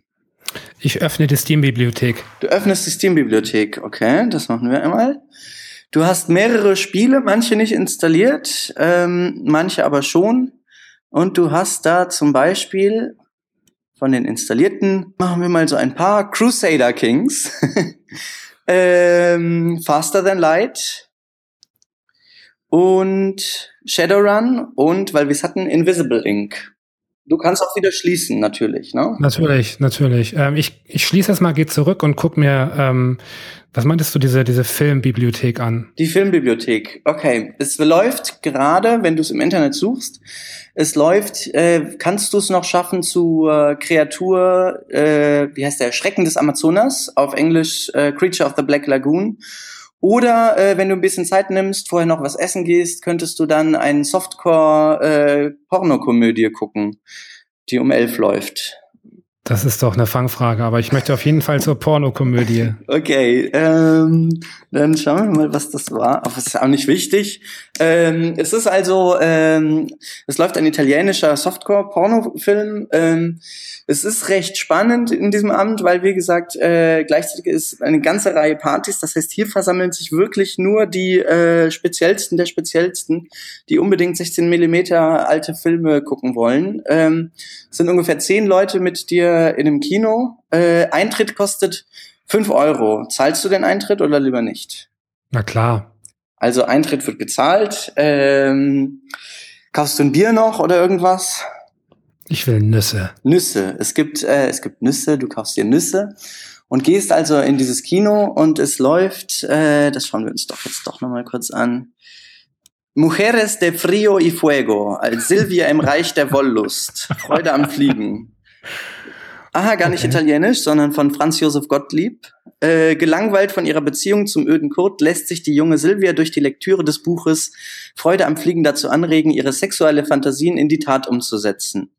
Speaker 2: Ich öffne die Steam-Bibliothek.
Speaker 4: Du öffnest die Steam-Bibliothek, okay, das machen wir einmal. Du hast mehrere Spiele, manche nicht installiert, ähm, manche aber schon. Und du hast da zum Beispiel von den installierten, machen wir mal so ein paar Crusader Kings. [laughs] ähm, Faster Than Light und Shadowrun und, weil wir es hatten, Invisible Ink. Du kannst auch wieder schließen, natürlich, ne?
Speaker 2: Natürlich, natürlich. Ähm, ich, ich schließe es mal, gehe zurück und guck mir, ähm, was meintest du, diese, diese Filmbibliothek an?
Speaker 4: Die Filmbibliothek, okay. Es läuft gerade, wenn du es im Internet suchst, es läuft, äh, kannst du es noch schaffen zu äh, Kreatur, äh, wie heißt der, Schrecken des Amazonas, auf Englisch äh, Creature of the Black Lagoon. Oder äh, wenn du ein bisschen Zeit nimmst, vorher noch was essen gehst, könntest du dann einen Softcore-Pornokomödie äh, gucken, die um elf läuft.
Speaker 2: Das ist doch eine Fangfrage, aber ich möchte auf jeden Fall zur Pornokomödie. [laughs]
Speaker 4: Okay, ähm, dann schauen wir mal, was das war. Aber es ist auch nicht wichtig. Ähm, es ist also, ähm, es läuft ein italienischer Softcore-Pornofilm. Ähm, es ist recht spannend in diesem Abend, weil, wie gesagt, äh, gleichzeitig ist eine ganze Reihe Partys. Das heißt, hier versammeln sich wirklich nur die äh, speziellsten der speziellsten, die unbedingt 16 Millimeter alte Filme gucken wollen. Ähm, es sind ungefähr zehn Leute mit dir in einem Kino. Äh, Eintritt kostet fünf Euro. Zahlst du den Eintritt oder lieber nicht?
Speaker 2: Na klar.
Speaker 4: Also Eintritt wird gezahlt. Ähm, kaufst du ein Bier noch oder irgendwas?
Speaker 2: Ich will Nüsse.
Speaker 4: Nüsse. Es gibt, äh, es gibt Nüsse, du kaufst dir Nüsse und gehst also in dieses Kino und es läuft, äh, das schauen wir uns doch jetzt doch nochmal kurz an. Mujeres de Frio y Fuego, als Silvia im Reich der Wollust. Freude am Fliegen. Aha, gar nicht
Speaker 2: Okay.
Speaker 4: italienisch, sondern von Franz Josef Gottlieb. Äh, gelangweilt von ihrer Beziehung zum öden Kurt lässt sich die junge Silvia durch die Lektüre des Buches Freude am Fliegen dazu anregen, ihre sexuelle Fantasien in die Tat umzusetzen.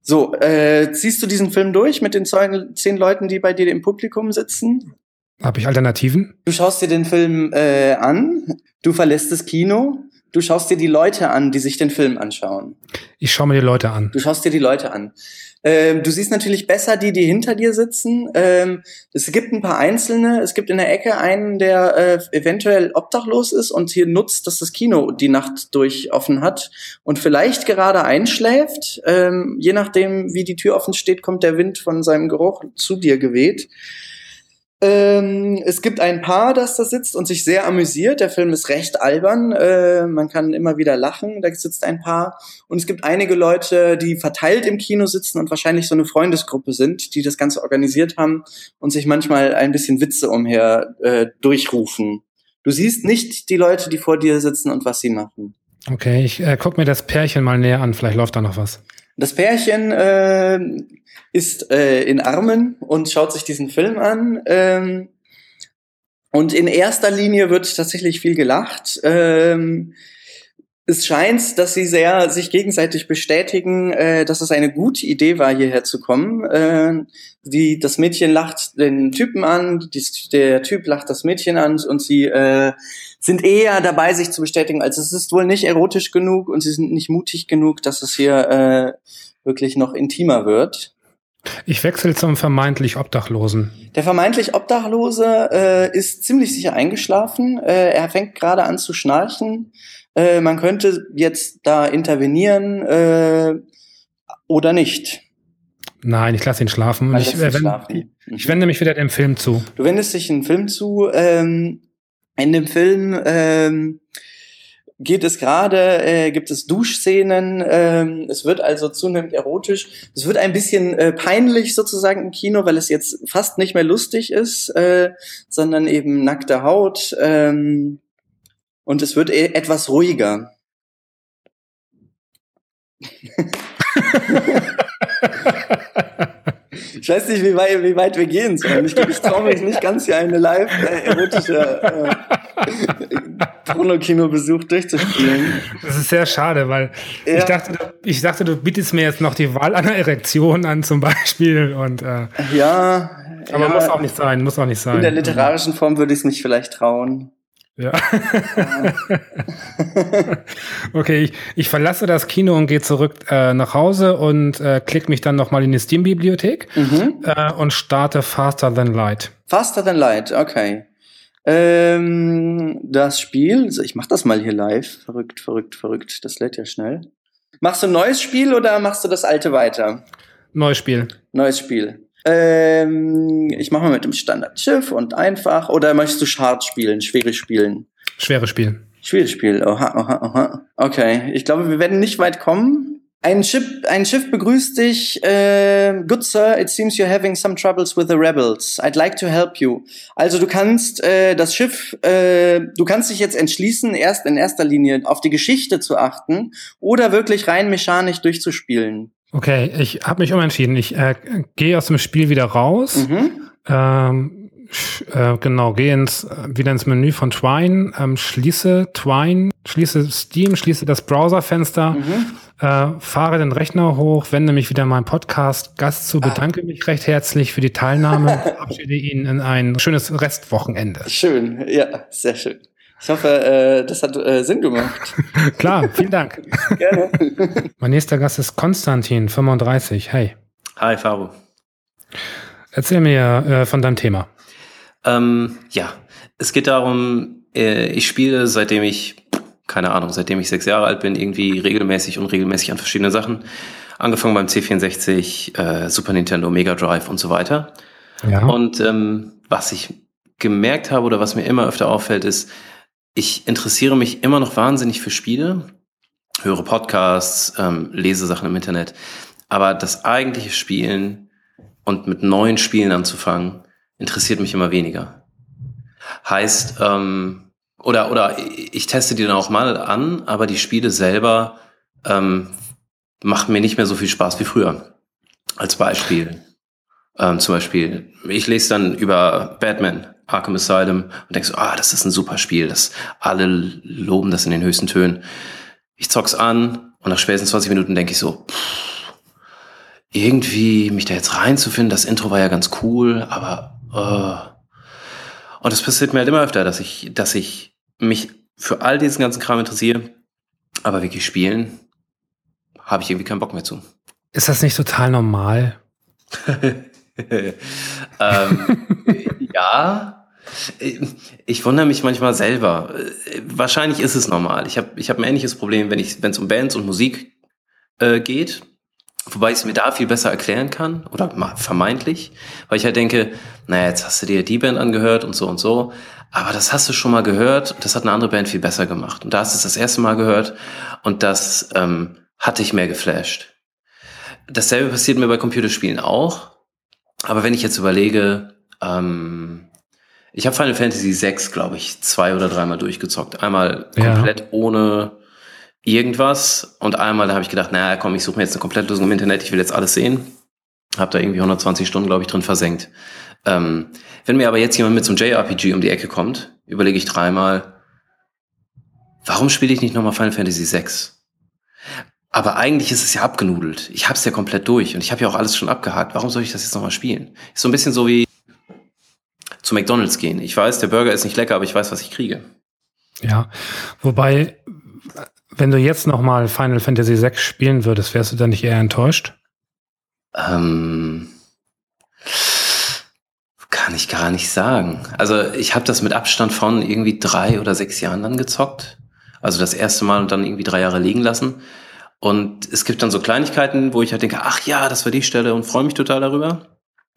Speaker 4: So, äh, ziehst du diesen Film durch mit den zehn, zehn Leuten, die bei dir im Publikum sitzen?
Speaker 2: Habe ich Alternativen?
Speaker 4: Du schaust dir den Film äh, an, du verlässt das Kino, du schaust dir die Leute an, die sich den Film anschauen.
Speaker 2: Ich schaue mir die Leute an.
Speaker 4: Du schaust dir die Leute an. Ähm, du siehst natürlich besser die, die hinter dir sitzen. Ähm, es gibt ein paar Einzelne. Es gibt in der Ecke einen, der äh, eventuell obdachlos ist und hier nutzt, dass das Kino die Nacht durch offen hat und vielleicht gerade einschläft. Ähm, je nachdem, wie die Tür offen steht, kommt der Wind von seinem Geruch zu dir geweht. Ähm, es gibt ein Paar, das da sitzt und sich sehr amüsiert. Der Film ist recht albern. Äh, man kann immer wieder lachen. Da sitzt ein Paar. Und es gibt einige Leute, die verteilt im Kino sitzen und wahrscheinlich so eine Freundesgruppe sind, die das Ganze organisiert haben und sich manchmal ein bisschen Witze umher äh, durchrufen. Du siehst nicht die Leute, die vor dir sitzen und was sie machen.
Speaker 2: Okay, ich äh, guck mir das Pärchen mal näher an. Vielleicht läuft da noch was.
Speaker 4: Das Pärchen äh, ist äh, in Armen und schaut sich diesen Film an. Ähm, und in erster Linie wird tatsächlich viel gelacht. Ähm, es scheint, dass sie sehr sich gegenseitig bestätigen, äh, dass es eine gute Idee war, hierher zu kommen. Äh, die, das Mädchen lacht den Typen an, die, der Typ lacht das Mädchen an und sie äh, sind eher dabei, sich zu bestätigen, als es ist wohl nicht erotisch genug und sie sind nicht mutig genug, dass es hier äh, wirklich noch intimer wird.
Speaker 2: Ich wechsle zum vermeintlich Obdachlosen.
Speaker 4: Der vermeintlich Obdachlose äh, ist ziemlich sicher eingeschlafen. Äh, er fängt gerade an zu schnarchen. Äh, man könnte jetzt da intervenieren äh, oder nicht.
Speaker 2: Nein, ich lasse ihn schlafen. Ich, wenn,
Speaker 4: schlafen.
Speaker 2: ich wende mich wieder dem Film zu.
Speaker 4: Du wendest dich einen Film zu. Ähm, in dem Film ähm, geht es gerade, äh, gibt es Duschszenen. Ähm, es wird also zunehmend erotisch. Es wird ein bisschen äh, peinlich sozusagen im Kino, weil es jetzt fast nicht mehr lustig ist, äh, sondern eben nackte Haut. Ähm, und es wird e etwas ruhiger. [laughs] [laughs] Ich weiß nicht, wie weit, wie weit wir gehen sollen. Ich, ich traue mich nicht ganz hier eine live äh, erotische äh, Pornokino-Besuch durchzuspielen.
Speaker 2: Das ist sehr schade, weil
Speaker 4: Ja.
Speaker 2: ich dachte, du, ich dachte, du bietest mir jetzt noch die Wahl einer Erektion an zum Beispiel und äh,
Speaker 4: Ja,
Speaker 2: aber
Speaker 4: ja,
Speaker 2: muss auch nicht sein, muss auch nicht sein.
Speaker 4: in der literarischen Form würde ich es mich vielleicht trauen.
Speaker 2: Ja. [laughs] okay, ich, ich verlasse das Kino und gehe zurück äh, nach Hause und äh, klicke mich dann nochmal in die Steam-Bibliothek
Speaker 4: Mhm.
Speaker 2: äh, und starte Faster Than Light.
Speaker 4: Faster than light, okay. Ähm, das Spiel, ich mach das mal hier live. Verrückt, verrückt, verrückt. Das lädt ja schnell. Machst du ein neues Spiel oder machst du das alte weiter?
Speaker 2: Neues Spiel.
Speaker 4: Neues Spiel. Ähm, ich mache mal mit dem Standardschiff und einfach. Oder möchtest du Schad spielen, schwere spielen?
Speaker 2: Schweres Spiel.
Speaker 4: Schweres Spiel, oha, oha, oha. Okay, ich glaube, wir werden nicht weit kommen. Ein Schiff, ein Schiff begrüßt dich. Äh, Good Sir, it seems you're having some troubles with the rebels. I'd like to help you. Also du kannst äh, das Schiff, äh, du kannst dich jetzt entschließen, erst in erster Linie auf die Geschichte zu achten oder wirklich rein mechanisch durchzuspielen.
Speaker 2: Okay, ich habe mich umentschieden. Ich äh, gehe aus dem Spiel wieder raus.
Speaker 4: Mhm.
Speaker 2: Ähm, äh, genau, gehe ins, wieder ins Menü von Twine, ähm, schließe Twine, schließe Steam, schließe das Browserfenster,
Speaker 4: Mhm.
Speaker 2: äh, fahre den Rechner hoch, wende mich wieder meinem Podcast-Gast zu, bedanke ah. mich recht herzlich für die Teilnahme [laughs] verabschiede ihn in ein schönes Restwochenende.
Speaker 4: Schön, ja, sehr schön. Ich hoffe, äh, das hat äh, Sinn gemacht. [laughs]
Speaker 2: Klar, vielen Dank. [laughs] Gerne. mein nächster Gast ist Konstantin, 35. Hey.
Speaker 5: Hi, Faro.
Speaker 2: Erzähl mir äh, von deinem Thema.
Speaker 5: Ähm, ja, es geht darum, äh, ich spiele seitdem ich keine Ahnung, seitdem ich sechs Jahre alt bin, irgendwie regelmäßig und regelmäßig an verschiedene Sachen. Angefangen beim C64, äh, Super Nintendo, Mega Drive und so weiter. Ja. Und ähm, was ich gemerkt habe oder was mir immer öfter auffällt, ist, ich interessiere mich immer noch wahnsinnig für Spiele, höre Podcasts, ähm, lese Sachen im Internet. Aber das eigentliche Spielen und mit neuen Spielen anzufangen, interessiert mich immer weniger. Heißt, ähm, oder, oder ich teste die dann auch mal an, aber die Spiele selber ähm, machen mir nicht mehr so viel Spaß wie früher. Als Beispiel. Ähm, zum Beispiel, ich lese dann über Batman, Arkham Asylum und denke so, ah, das ist ein super Spiel. Das, alle loben das in den höchsten Tönen. Ich zock's an und nach spätestens 20 Minuten denke ich so, pff, irgendwie mich da jetzt reinzufinden, das Intro war ja ganz cool, aber uh, und es passiert mir halt immer öfter, dass ich, dass ich mich für all diesen ganzen Kram interessiere, aber wirklich spielen habe ich irgendwie keinen Bock mehr zu.
Speaker 2: Ist das nicht total normal? [laughs] [laughs]
Speaker 5: ähm, ja, ich wundere mich manchmal selber. Wahrscheinlich ist es normal. Ich habe ich hab ein ähnliches Problem, wenn es um Bands und Musik äh, geht. Wobei ich es mir da viel besser erklären kann, oder vermeintlich, weil ich halt denke, naja, jetzt hast du dir die Band angehört und so und so, aber das hast du schon mal gehört, das hat eine andere Band viel besser gemacht. Und da hast du es das erste Mal gehört und das ähm, hat dich mehr geflasht. Dasselbe passiert mir bei Computerspielen auch, aber wenn ich jetzt überlege, ähm, ich habe Final Fantasy VI, glaube ich, zwei oder dreimal durchgezockt. Einmal komplett ja. ohne irgendwas und einmal da habe ich gedacht, naja, komm, ich suche mir jetzt eine Komplettlösung im Internet, ich will jetzt alles sehen. Habe da irgendwie 120 Stunden, glaube ich, drin versenkt. Ähm, wenn mir aber jetzt jemand mit so einem JRPG um die Ecke kommt, überlege ich dreimal, warum spiele ich nicht nochmal Final Fantasy VI? Aber eigentlich ist es ja abgenudelt. Ich habe es ja komplett durch und ich habe ja auch alles schon abgehakt. Warum soll ich das jetzt nochmal spielen? Ist so ein bisschen so wie zu McDonald's gehen. Ich weiß, der Burger ist nicht lecker, aber ich weiß, was ich kriege.
Speaker 2: Ja, wobei wenn du jetzt noch mal Final Fantasy VI spielen würdest, wärst du dann nicht eher enttäuscht?
Speaker 5: Ähm, kann ich gar nicht sagen. Also ich habe das mit Abstand von irgendwie drei oder sechs Jahren dann gezockt. Also das erste Mal und dann irgendwie drei Jahre liegen lassen. Und es gibt dann so Kleinigkeiten, wo ich halt denke, ach ja, das war die Stelle und freue mich total darüber.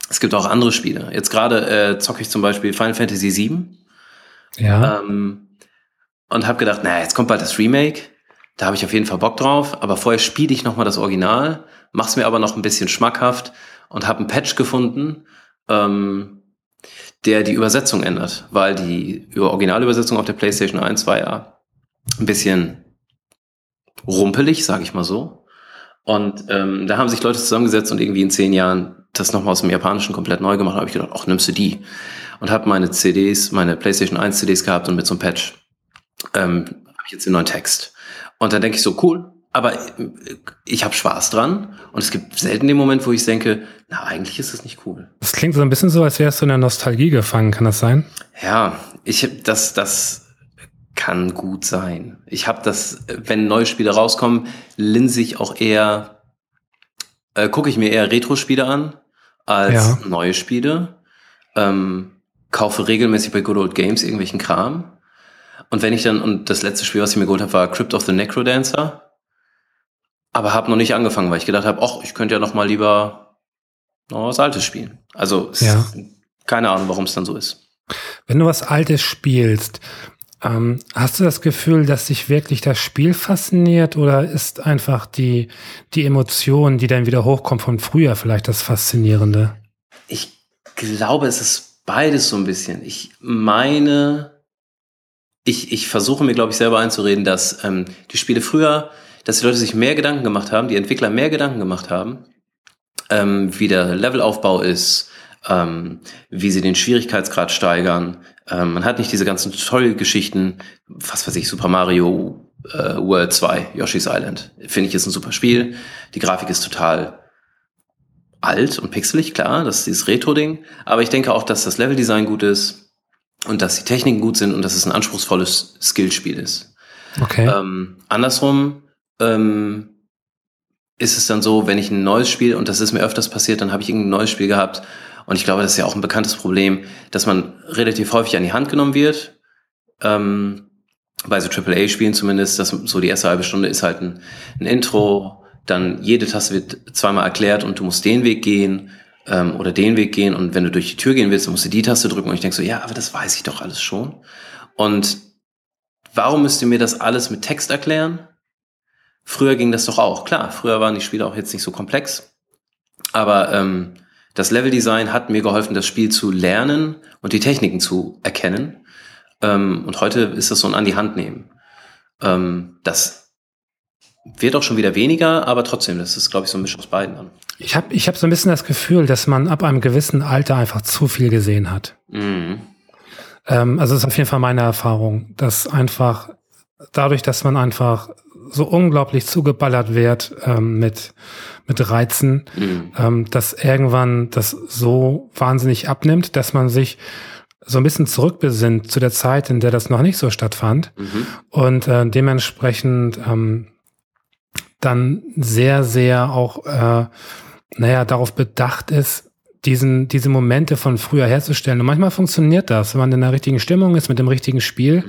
Speaker 5: Es gibt auch andere Spiele. Jetzt gerade äh, zocke ich zum Beispiel Final Fantasy VII. Ja. Ähm, und habe gedacht, naja, jetzt kommt bald das Remake. Da habe ich auf jeden Fall Bock drauf. Aber vorher spiele ich nochmal das Original, mach's mir aber noch ein bisschen schmackhaft und habe einen Patch gefunden, ähm, der die Übersetzung ändert, weil die Originalübersetzung auf der PlayStation 1 war ja ein bisschen rumpelig, sage ich mal so. Und ähm, da haben sich Leute zusammengesetzt und irgendwie in zehn Jahren das nochmal aus dem Japanischen komplett neu gemacht. Habe ich gedacht, ach, nimmst du die? Und habe meine CDs, meine PlayStation 1 CDs gehabt und mit so einem Patch ähm, habe ich jetzt den neuen Text. Und dann denke ich so, cool, aber ich habe Spaß dran und es gibt selten den Moment, wo ich denke, na, eigentlich ist es nicht cool.
Speaker 2: Das klingt so ein bisschen so, als wärst du in der Nostalgie gefangen, kann das sein?
Speaker 5: Ja, ich das das kann gut sein. Ich habe das, wenn neue Spiele rauskommen, linse ich auch eher, äh, gucke ich mir eher Retro-Spiele an als ja. neue Spiele. Ähm, kaufe regelmäßig bei Good Old Games irgendwelchen Kram und wenn ich dann, und das letzte Spiel, was ich mir geholt habe, war Crypt of the Necrodancer. Aber habe noch nicht angefangen, weil ich gedacht habe, ach, ich könnte ja noch mal lieber noch was Altes spielen. Also ja. keine Ahnung, warum es dann so ist.
Speaker 2: Wenn du was Altes spielst, ähm, hast du das Gefühl, dass dich wirklich das Spiel fasziniert oder ist einfach die, die Emotion, die dann wieder hochkommt von früher, vielleicht das Faszinierende?
Speaker 5: Ich glaube, es ist beides so ein bisschen. Ich meine, ich, ich versuche mir, glaube ich, selber einzureden, dass ähm, die Spiele früher, dass die Leute sich mehr Gedanken gemacht haben, die Entwickler mehr Gedanken gemacht haben, ähm, wie der Levelaufbau ist, ähm, wie sie den Schwierigkeitsgrad steigern. Ähm, man hat nicht diese ganzen tollen Geschichten, was weiß ich, Super Mario äh, World 2, Yoshi's Island. Finde ich ist ein super Spiel. Die Grafik ist total alt und pixelig, klar, das ist dieses Retro-Ding. Aber ich denke auch, dass das Leveldesign gut ist und dass die Techniken gut sind und dass es ein anspruchsvolles Skillspiel ist.
Speaker 2: Okay.
Speaker 5: Ähm, andersrum ähm, ist es dann so, wenn ich ein neues Spiel, und das ist mir öfters passiert, dann habe ich irgendein neues Spiel gehabt. Und ich glaube, das ist ja auch ein bekanntes Problem, dass man relativ häufig an die Hand genommen wird. Ähm, bei so AAA-Spielen zumindest, dass so die erste halbe Stunde ist halt ein, ein Intro, dann jede Taste wird zweimal erklärt und du musst den Weg gehen ähm, oder den Weg gehen und wenn du durch die Tür gehen willst, dann musst du die Taste drücken und ich denke so, ja, aber das weiß ich doch alles schon. Und warum müsst ihr mir das alles mit Text erklären? Früher ging das doch auch. Klar, früher waren die Spiele auch jetzt nicht so komplex. Aber ähm, das Leveldesign hat mir geholfen, das Spiel zu lernen und die Techniken zu erkennen. Ähm, und heute ist das so ein an die Hand nehmen. Ähm, das wird auch schon wieder weniger, aber trotzdem, das ist, glaube ich, so ein Misch aus beiden dann.
Speaker 2: Ich habe ich hab so ein bisschen das Gefühl, dass man ab einem gewissen Alter einfach zu viel gesehen hat.
Speaker 5: Mhm.
Speaker 2: Ähm, also das ist auf jeden Fall meine Erfahrung, dass einfach dadurch, dass man einfach so unglaublich zugeballert wird ähm, mit, mit Reizen,
Speaker 5: Mhm.
Speaker 2: ähm, dass irgendwann das so wahnsinnig abnimmt, dass man sich so ein bisschen zurückbesinnt zu der Zeit, in der das noch nicht so stattfand
Speaker 5: Mhm.
Speaker 2: und äh, dementsprechend ähm, dann sehr, sehr auch, äh, naja, darauf bedacht ist, diesen, diese Momente von früher herzustellen. Und manchmal funktioniert das, wenn man in der richtigen Stimmung ist, mit dem richtigen Spiel.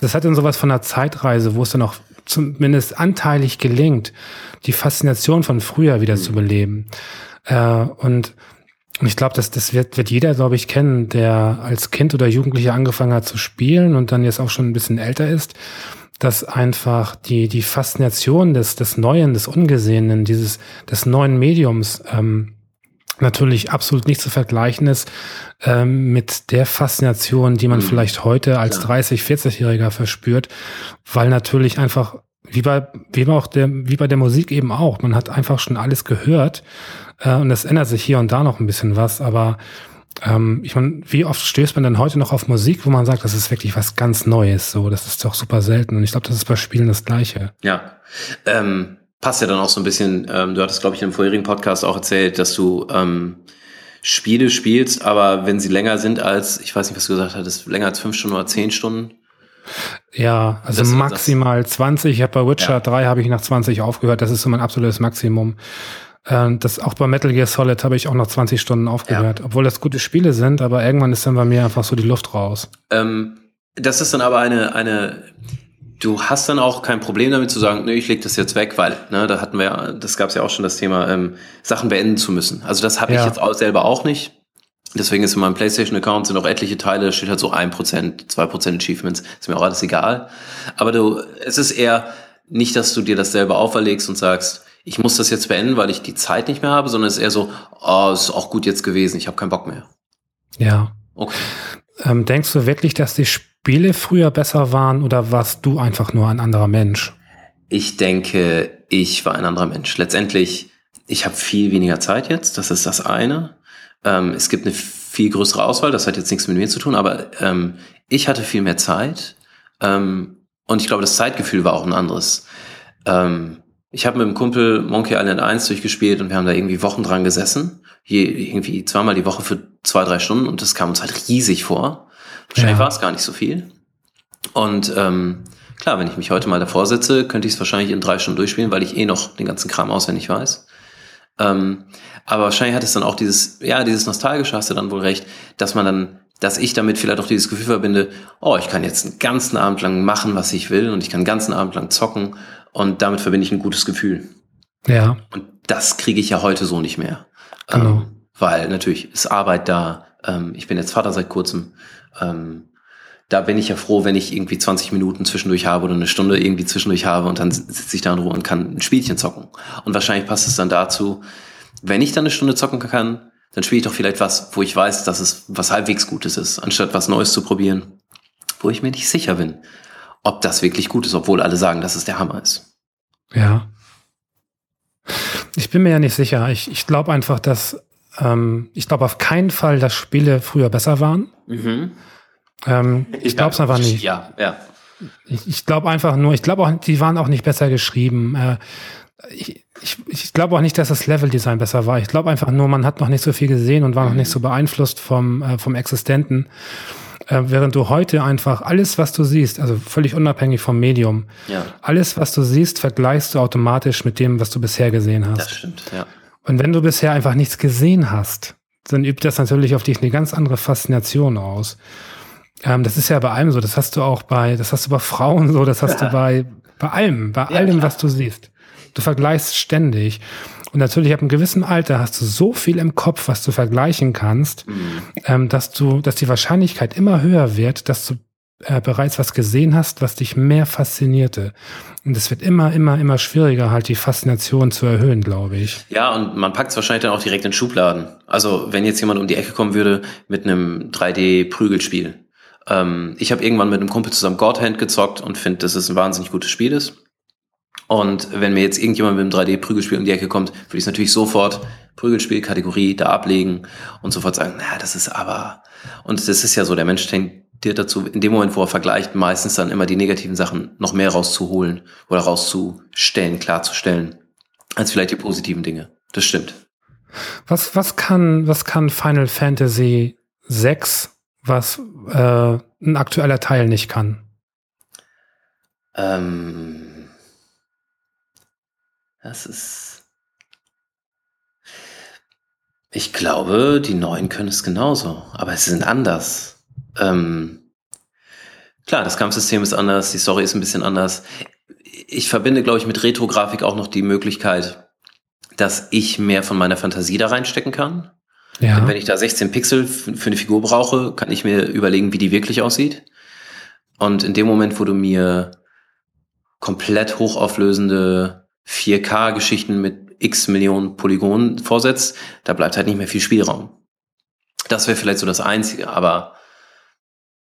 Speaker 2: Das hat dann sowas von einer Zeitreise, wo es dann auch zumindest anteilig gelingt, die Faszination von früher wieder zu beleben. Äh, und und ich glaube, das, das wird, wird jeder, glaube ich, kennen, der als Kind oder Jugendlicher angefangen hat zu spielen und dann jetzt auch schon ein bisschen älter ist, dass einfach die, die Faszination des, des Neuen, des Ungesehenen, dieses, des neuen Mediums, ähm, natürlich absolut nicht zu vergleichen ist ähm, mit der Faszination, die man
Speaker 5: Mhm.
Speaker 2: vielleicht heute als
Speaker 5: Klar.
Speaker 2: 30, 40-Jähriger verspürt, weil natürlich einfach wie bei wie bei auch der wie bei der Musik eben auch, man hat einfach schon alles gehört äh, und es ändert sich hier und da noch ein bisschen was, aber ähm, ich meine, wie oft stößt man denn heute noch auf Musik, wo man sagt, das ist wirklich was ganz Neues, so, das ist doch super selten und ich glaube, das ist bei Spielen das Gleiche.
Speaker 5: Ja. Ähm, passt ja dann auch so ein bisschen, ähm, du hattest, glaube ich, in einem vorherigen Podcast auch erzählt, dass du ähm, Spiele spielst, aber wenn sie länger sind als, ich weiß nicht, was du gesagt hattest, länger als fünf Stunden oder zehn Stunden.
Speaker 2: Ja, also
Speaker 5: Das- das-
Speaker 2: maximal 20. Ich habe bei Witcher
Speaker 5: Ja.
Speaker 2: 3 habe ich nach 20 aufgehört. Das ist so mein absolutes Maximum. Ähm, Das auch bei Metal Gear Solid habe ich auch nach 20 Stunden aufgehört, obwohl das gute Spiele sind, aber irgendwann ist dann bei mir einfach so die Luft raus.
Speaker 5: Ähm, das ist dann aber eine, eine, du hast dann auch kein Problem damit zu sagen, nee, ich leg das jetzt weg, weil, ne, da hatten wir ja, das gab es ja auch schon das Thema, ähm, Sachen beenden zu müssen. Also das habe
Speaker 2: Ja.
Speaker 5: ich jetzt auch selber auch nicht. Deswegen ist in meinem PlayStation-Account sind auch etliche Teile, da steht halt so 1%, 2% Achievements, ist mir auch alles egal. Aber du, es ist eher nicht, dass du dir das selber auferlegst und sagst, ich muss das jetzt beenden, weil ich die Zeit nicht mehr habe, sondern es ist eher so, oh, ist auch gut jetzt gewesen, ich habe keinen Bock mehr.
Speaker 2: Ja.
Speaker 5: Okay.
Speaker 2: Ähm, denkst du wirklich, dass die Spiele früher besser waren oder warst du einfach nur ein anderer Mensch?
Speaker 5: Ich denke, ich war ein anderer Mensch. Letztendlich, ich habe viel weniger Zeit jetzt, das ist das eine. Ähm, es gibt eine viel größere Auswahl, das hat jetzt nichts mit mir zu tun, aber ähm, ich hatte viel mehr Zeit ähm, und ich glaube, das Zeitgefühl war auch ein anderes. Ähm, ich habe mit dem Kumpel Monkey Island 1 durchgespielt und wir haben da irgendwie Wochen dran gesessen, je, irgendwie zweimal die Woche für zwei, drei Stunden und das kam uns halt riesig vor. Wahrscheinlich
Speaker 2: Ja.
Speaker 5: war es gar nicht so viel. Und ähm, klar, wenn ich mich heute mal davor setze, könnte ich es wahrscheinlich in drei Stunden durchspielen, weil ich eh noch den ganzen Kram auswendig weiß. Ähm, aber wahrscheinlich hat es dann auch dieses, ja, dieses Nostalgische, hast du dann wohl recht, dass man dann, dass ich damit vielleicht auch dieses Gefühl verbinde, oh, ich kann jetzt einen ganzen Abend lang machen, was ich will und ich kann einen ganzen Abend lang zocken und damit verbinde ich ein gutes Gefühl.
Speaker 2: Ja,
Speaker 5: Und das kriege ich ja heute so nicht mehr.
Speaker 2: Genau.
Speaker 5: Ähm, weil natürlich ist Arbeit da. Ähm, ich bin jetzt Vater seit kurzem. Ähm, da bin ich ja froh, wenn ich irgendwie 20 Minuten zwischendurch habe oder eine Stunde irgendwie zwischendurch habe und dann sitze ich da in Ruhe und kann ein Spielchen zocken. Und wahrscheinlich passt es dann dazu, wenn ich dann eine Stunde zocken kann, dann spiele ich doch vielleicht was, wo ich weiß, dass es was halbwegs Gutes ist, anstatt was Neues zu probieren, wo ich mir nicht sicher bin, ob das wirklich gut ist, obwohl alle sagen, dass es der Hammer ist.
Speaker 2: ja. Ich bin mir ja nicht sicher. Ich, ich glaube einfach, dass ähm, ich glaube auf keinen Fall, dass Spiele früher besser waren.
Speaker 5: Mhm.
Speaker 2: Ähm, ich glaube es einfach nicht.
Speaker 5: Ja, ja.
Speaker 2: Ich, ich glaube einfach nur, ich glaube auch, die waren auch nicht besser geschrieben. Äh, ich, ich, ich glaube auch nicht, dass das Leveldesign besser war. Ich glaube einfach nur, man hat noch nicht so viel gesehen und war noch nicht so beeinflusst vom, äh, vom Existenten. Äh, während du heute einfach alles, was du siehst, also völlig unabhängig vom Medium,
Speaker 5: Ja,
Speaker 2: alles, was du siehst, vergleichst du automatisch mit dem, was du bisher gesehen hast.
Speaker 5: das stimmt, ja.
Speaker 2: Und wenn du bisher einfach nichts gesehen hast, dann übt das natürlich auf dich eine ganz andere Faszination aus. Ähm, das ist ja bei allem so. Das hast du auch bei, das hast du bei [laughs] Frauen so, das hast du bei, bei allem, bei
Speaker 5: Ja,
Speaker 2: allem,
Speaker 5: klar.
Speaker 2: was du siehst. Du vergleichst ständig. Und natürlich ab einem gewissen Alter hast du so viel im Kopf, was du vergleichen kannst,
Speaker 5: Mhm.
Speaker 2: ähm, dass du, dass die Wahrscheinlichkeit immer höher wird, dass du äh, bereits was gesehen hast, was dich mehr faszinierte. Und es wird immer, immer, immer schwieriger, halt die Faszination zu erhöhen, glaube ich.
Speaker 5: Ja, und man packt es wahrscheinlich dann auch direkt in Schubladen. Also wenn jetzt jemand um die Ecke kommen würde mit einem 3D-Prügelspiel. Ähm, ich habe irgendwann mit einem Kumpel zusammen God Hand gezockt und finde, dass es ein wahnsinnig gutes Spiel ist. Und wenn mir jetzt irgendjemand mit einem 3D-Prügelspiel um die Ecke kommt, würde ich es natürlich sofort Prügelspiel-Kategorie da ablegen und sofort sagen, na, das ist aber. Und das ist ja so, der Mensch tendiert dazu, in dem Moment, wo er vergleicht, meistens dann immer die negativen Sachen noch mehr rauszuholen oder rauszustellen, klarzustellen, als vielleicht die positiven Dinge. Das stimmt.
Speaker 2: Was, was kann, was kann Final Fantasy 6, was äh, ein aktueller Teil nicht kann?
Speaker 5: Ähm, das ist. Ich glaube, die neuen können es genauso, aber sie sind anders. Ähm, klar, das Kampfsystem ist anders, die Story ist ein bisschen anders. Ich verbinde, glaube ich, mit Retro-Grafik auch noch die Möglichkeit, dass ich mehr von meiner Fantasie da reinstecken kann.
Speaker 2: Ja.
Speaker 5: Wenn ich da 16 Pixel für eine Figur brauche, kann ich mir überlegen, wie die wirklich aussieht. Und in dem Moment, wo du mir komplett hochauflösende 4K-Geschichten mit x Millionen Polygonen vorsetzt, da bleibt halt nicht mehr viel Spielraum. Das wäre vielleicht so das Einzige, aber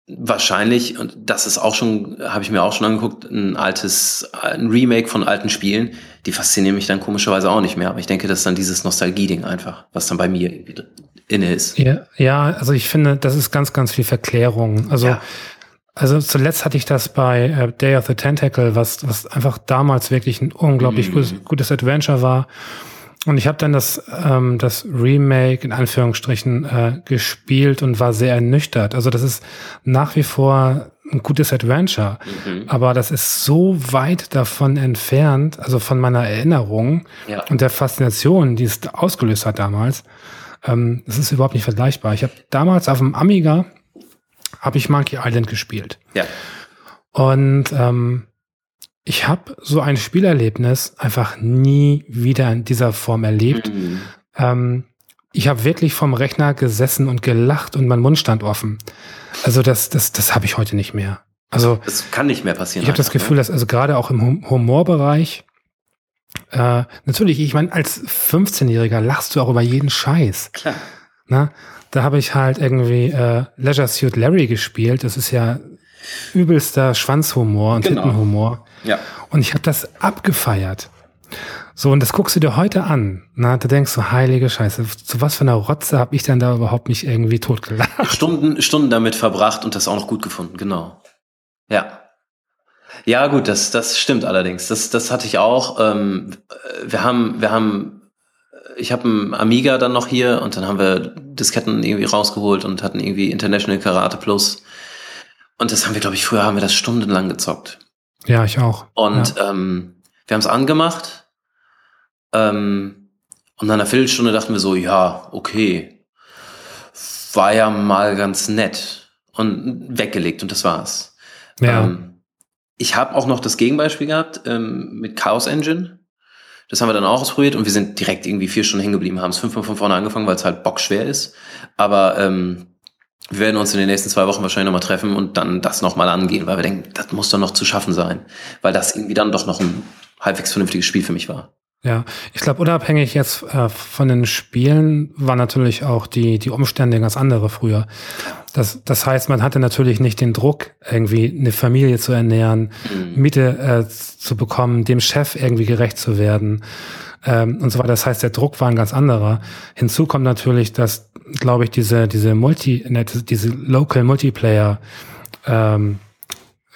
Speaker 5: wahrscheinlich, und das ist auch schon, habe ich mir auch schon angeguckt, ein altes, ein Remake von alten Spielen, die faszinieren mich dann komischerweise auch nicht mehr. Aber ich denke, das ist dann dieses Nostalgie-Ding einfach, was dann bei mir irgendwie inne ist.
Speaker 2: Ja, ja, also ich finde, das ist ganz, ganz viel Verklärung. Also,
Speaker 5: Ja.
Speaker 2: also zuletzt hatte ich das bei äh, Day of the Tentacle, was, was einfach damals wirklich ein unglaublich
Speaker 5: Mhm.
Speaker 2: gutes, gutes Adventure war. Und ich habe dann das, ähm, das Remake in Anführungsstrichen äh, gespielt und war sehr ernüchtert. Also das ist nach wie vor ein gutes Adventure,
Speaker 5: Mhm.
Speaker 2: aber das ist so weit davon entfernt, also von meiner Erinnerung
Speaker 5: Ja.
Speaker 2: und der Faszination, die es ausgelöst hat damals. Ähm, das ist überhaupt nicht vergleichbar. Ich habe damals auf dem Amiga habe ich Monkey Island gespielt.
Speaker 5: Ja.
Speaker 2: Und ähm, ich habe so ein Spielerlebnis einfach nie wieder in dieser Form erlebt.
Speaker 5: Mhm.
Speaker 2: Ähm, ich habe wirklich vom Rechner gesessen und gelacht und mein Mund stand offen. Also das, das, das habe ich heute nicht mehr. Also
Speaker 5: Das kann nicht mehr passieren.
Speaker 2: ich habe das
Speaker 5: einfach,
Speaker 2: Gefühl,
Speaker 5: ne?
Speaker 2: dass also gerade auch im Hum- Humorbereich, äh, natürlich, ich meine, als 15-Jähriger lachst du auch über jeden Scheiß.
Speaker 5: Klar.
Speaker 2: Ne? Da habe ich halt irgendwie äh, Leisure Suit Larry gespielt. Das ist ja übelster Schwanzhumor und
Speaker 5: Genau.
Speaker 2: Tittenhumor.
Speaker 5: Ja.
Speaker 2: Und ich habe das abgefeiert. So, und das guckst du dir heute an. Na, da denkst du, heilige Scheiße, zu was für einer Rotze habe ich denn da überhaupt mich irgendwie totgelacht?
Speaker 5: Stunden, Stunden damit verbracht und das auch noch gut gefunden, genau. Ja. Ja, gut, das, das stimmt allerdings. Das, das hatte ich auch. Ähm, wir haben, wir haben, ich habe einen Amiga dann noch hier und dann haben wir Disketten irgendwie rausgeholt und hatten irgendwie International Karate Plus. Und das haben wir, glaube ich, früher haben wir das stundenlang gezockt.
Speaker 2: Ja, ich auch.
Speaker 5: Und ähm, wir haben es angemacht. Ähm, und nach einer Viertelstunde dachten wir so, ja, okay, war ja mal ganz nett. Und weggelegt und das war's.
Speaker 2: Ja.
Speaker 5: Ähm, ich habe auch noch das Gegenbeispiel gehabt ähm, mit Chaos Engine. Das haben wir dann auch ausprobiert und wir sind direkt irgendwie vier Stunden hängen geblieben, haben es fünfmal von vorne angefangen, weil es halt bockschwer ist. Aber ähm, wir werden uns in den nächsten zwei Wochen wahrscheinlich nochmal treffen und dann das nochmal angehen, weil wir denken, das muss doch noch zu schaffen sein. Weil das irgendwie dann doch noch ein halbwegs vernünftiges Spiel für mich war.
Speaker 2: Ja, ich glaube, unabhängig jetzt äh, von den Spielen war natürlich auch die, die Umstände ganz andere früher. Das, das heißt, man hatte natürlich nicht den Druck, irgendwie eine Familie zu ernähren,
Speaker 5: Mhm.
Speaker 2: Miete äh, zu bekommen, dem Chef irgendwie gerecht zu werden ähm, und so weiter. Das heißt, der Druck war ein ganz anderer. Hinzu kommt natürlich, dass, glaube ich, diese, diese Multi, ne, diese Local Multiplayer ähm,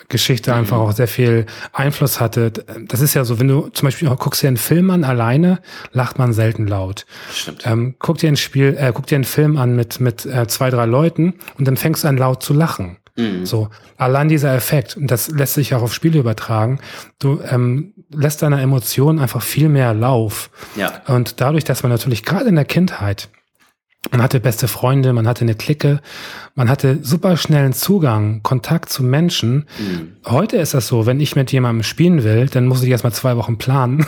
Speaker 2: Geschichte mhm. einfach auch sehr viel Einfluss hatte. Das ist ja so, wenn du zum Beispiel guckst dir einen Film an alleine, lacht man selten laut.
Speaker 5: Stimmt.
Speaker 2: Ähm, guck dir ein Spiel, äh, guck dir einen Film an mit mit äh, zwei drei Leuten und dann fängst du an laut zu lachen. Mhm. So allein dieser Effekt und das lässt sich auch auf Spiele übertragen. Du ähm, lässt deiner Emotion einfach viel mehr Lauf.
Speaker 5: Ja.
Speaker 2: Und dadurch, dass man natürlich gerade in der Kindheit man hatte beste Freunde, man hatte eine Clique, man hatte super schnellen Zugang, Kontakt zu Menschen. Mhm. Heute ist das so, wenn ich mit jemandem spielen will, dann muss ich erstmal zwei Wochen planen.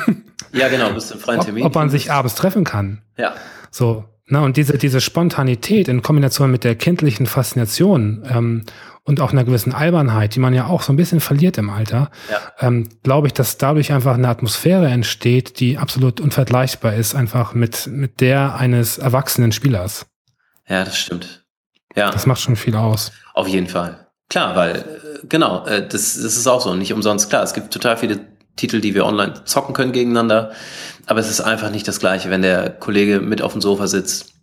Speaker 5: Ja, genau, bist du im freien
Speaker 2: Termin. Ob, ob man sich abends treffen kann.
Speaker 5: Ja.
Speaker 2: So, na, und diese, diese Spontanität in Kombination mit der kindlichen Faszination ähm, und auch einer gewissen Albernheit, die man ja auch so ein bisschen verliert im Alter, ja. ähm, glaube ich, dass dadurch einfach eine Atmosphäre entsteht, die absolut unvergleichbar ist, einfach mit, mit der eines erwachsenen Spielers.
Speaker 5: Ja, das stimmt. Ja.
Speaker 2: Das macht schon viel aus.
Speaker 5: Auf jeden Fall. Klar, weil, äh, genau, äh, das, das ist auch so, nicht umsonst. Klar, es gibt total viele Titel, die wir online zocken können gegeneinander, aber es ist einfach nicht das Gleiche, wenn der Kollege mit auf dem Sofa sitzt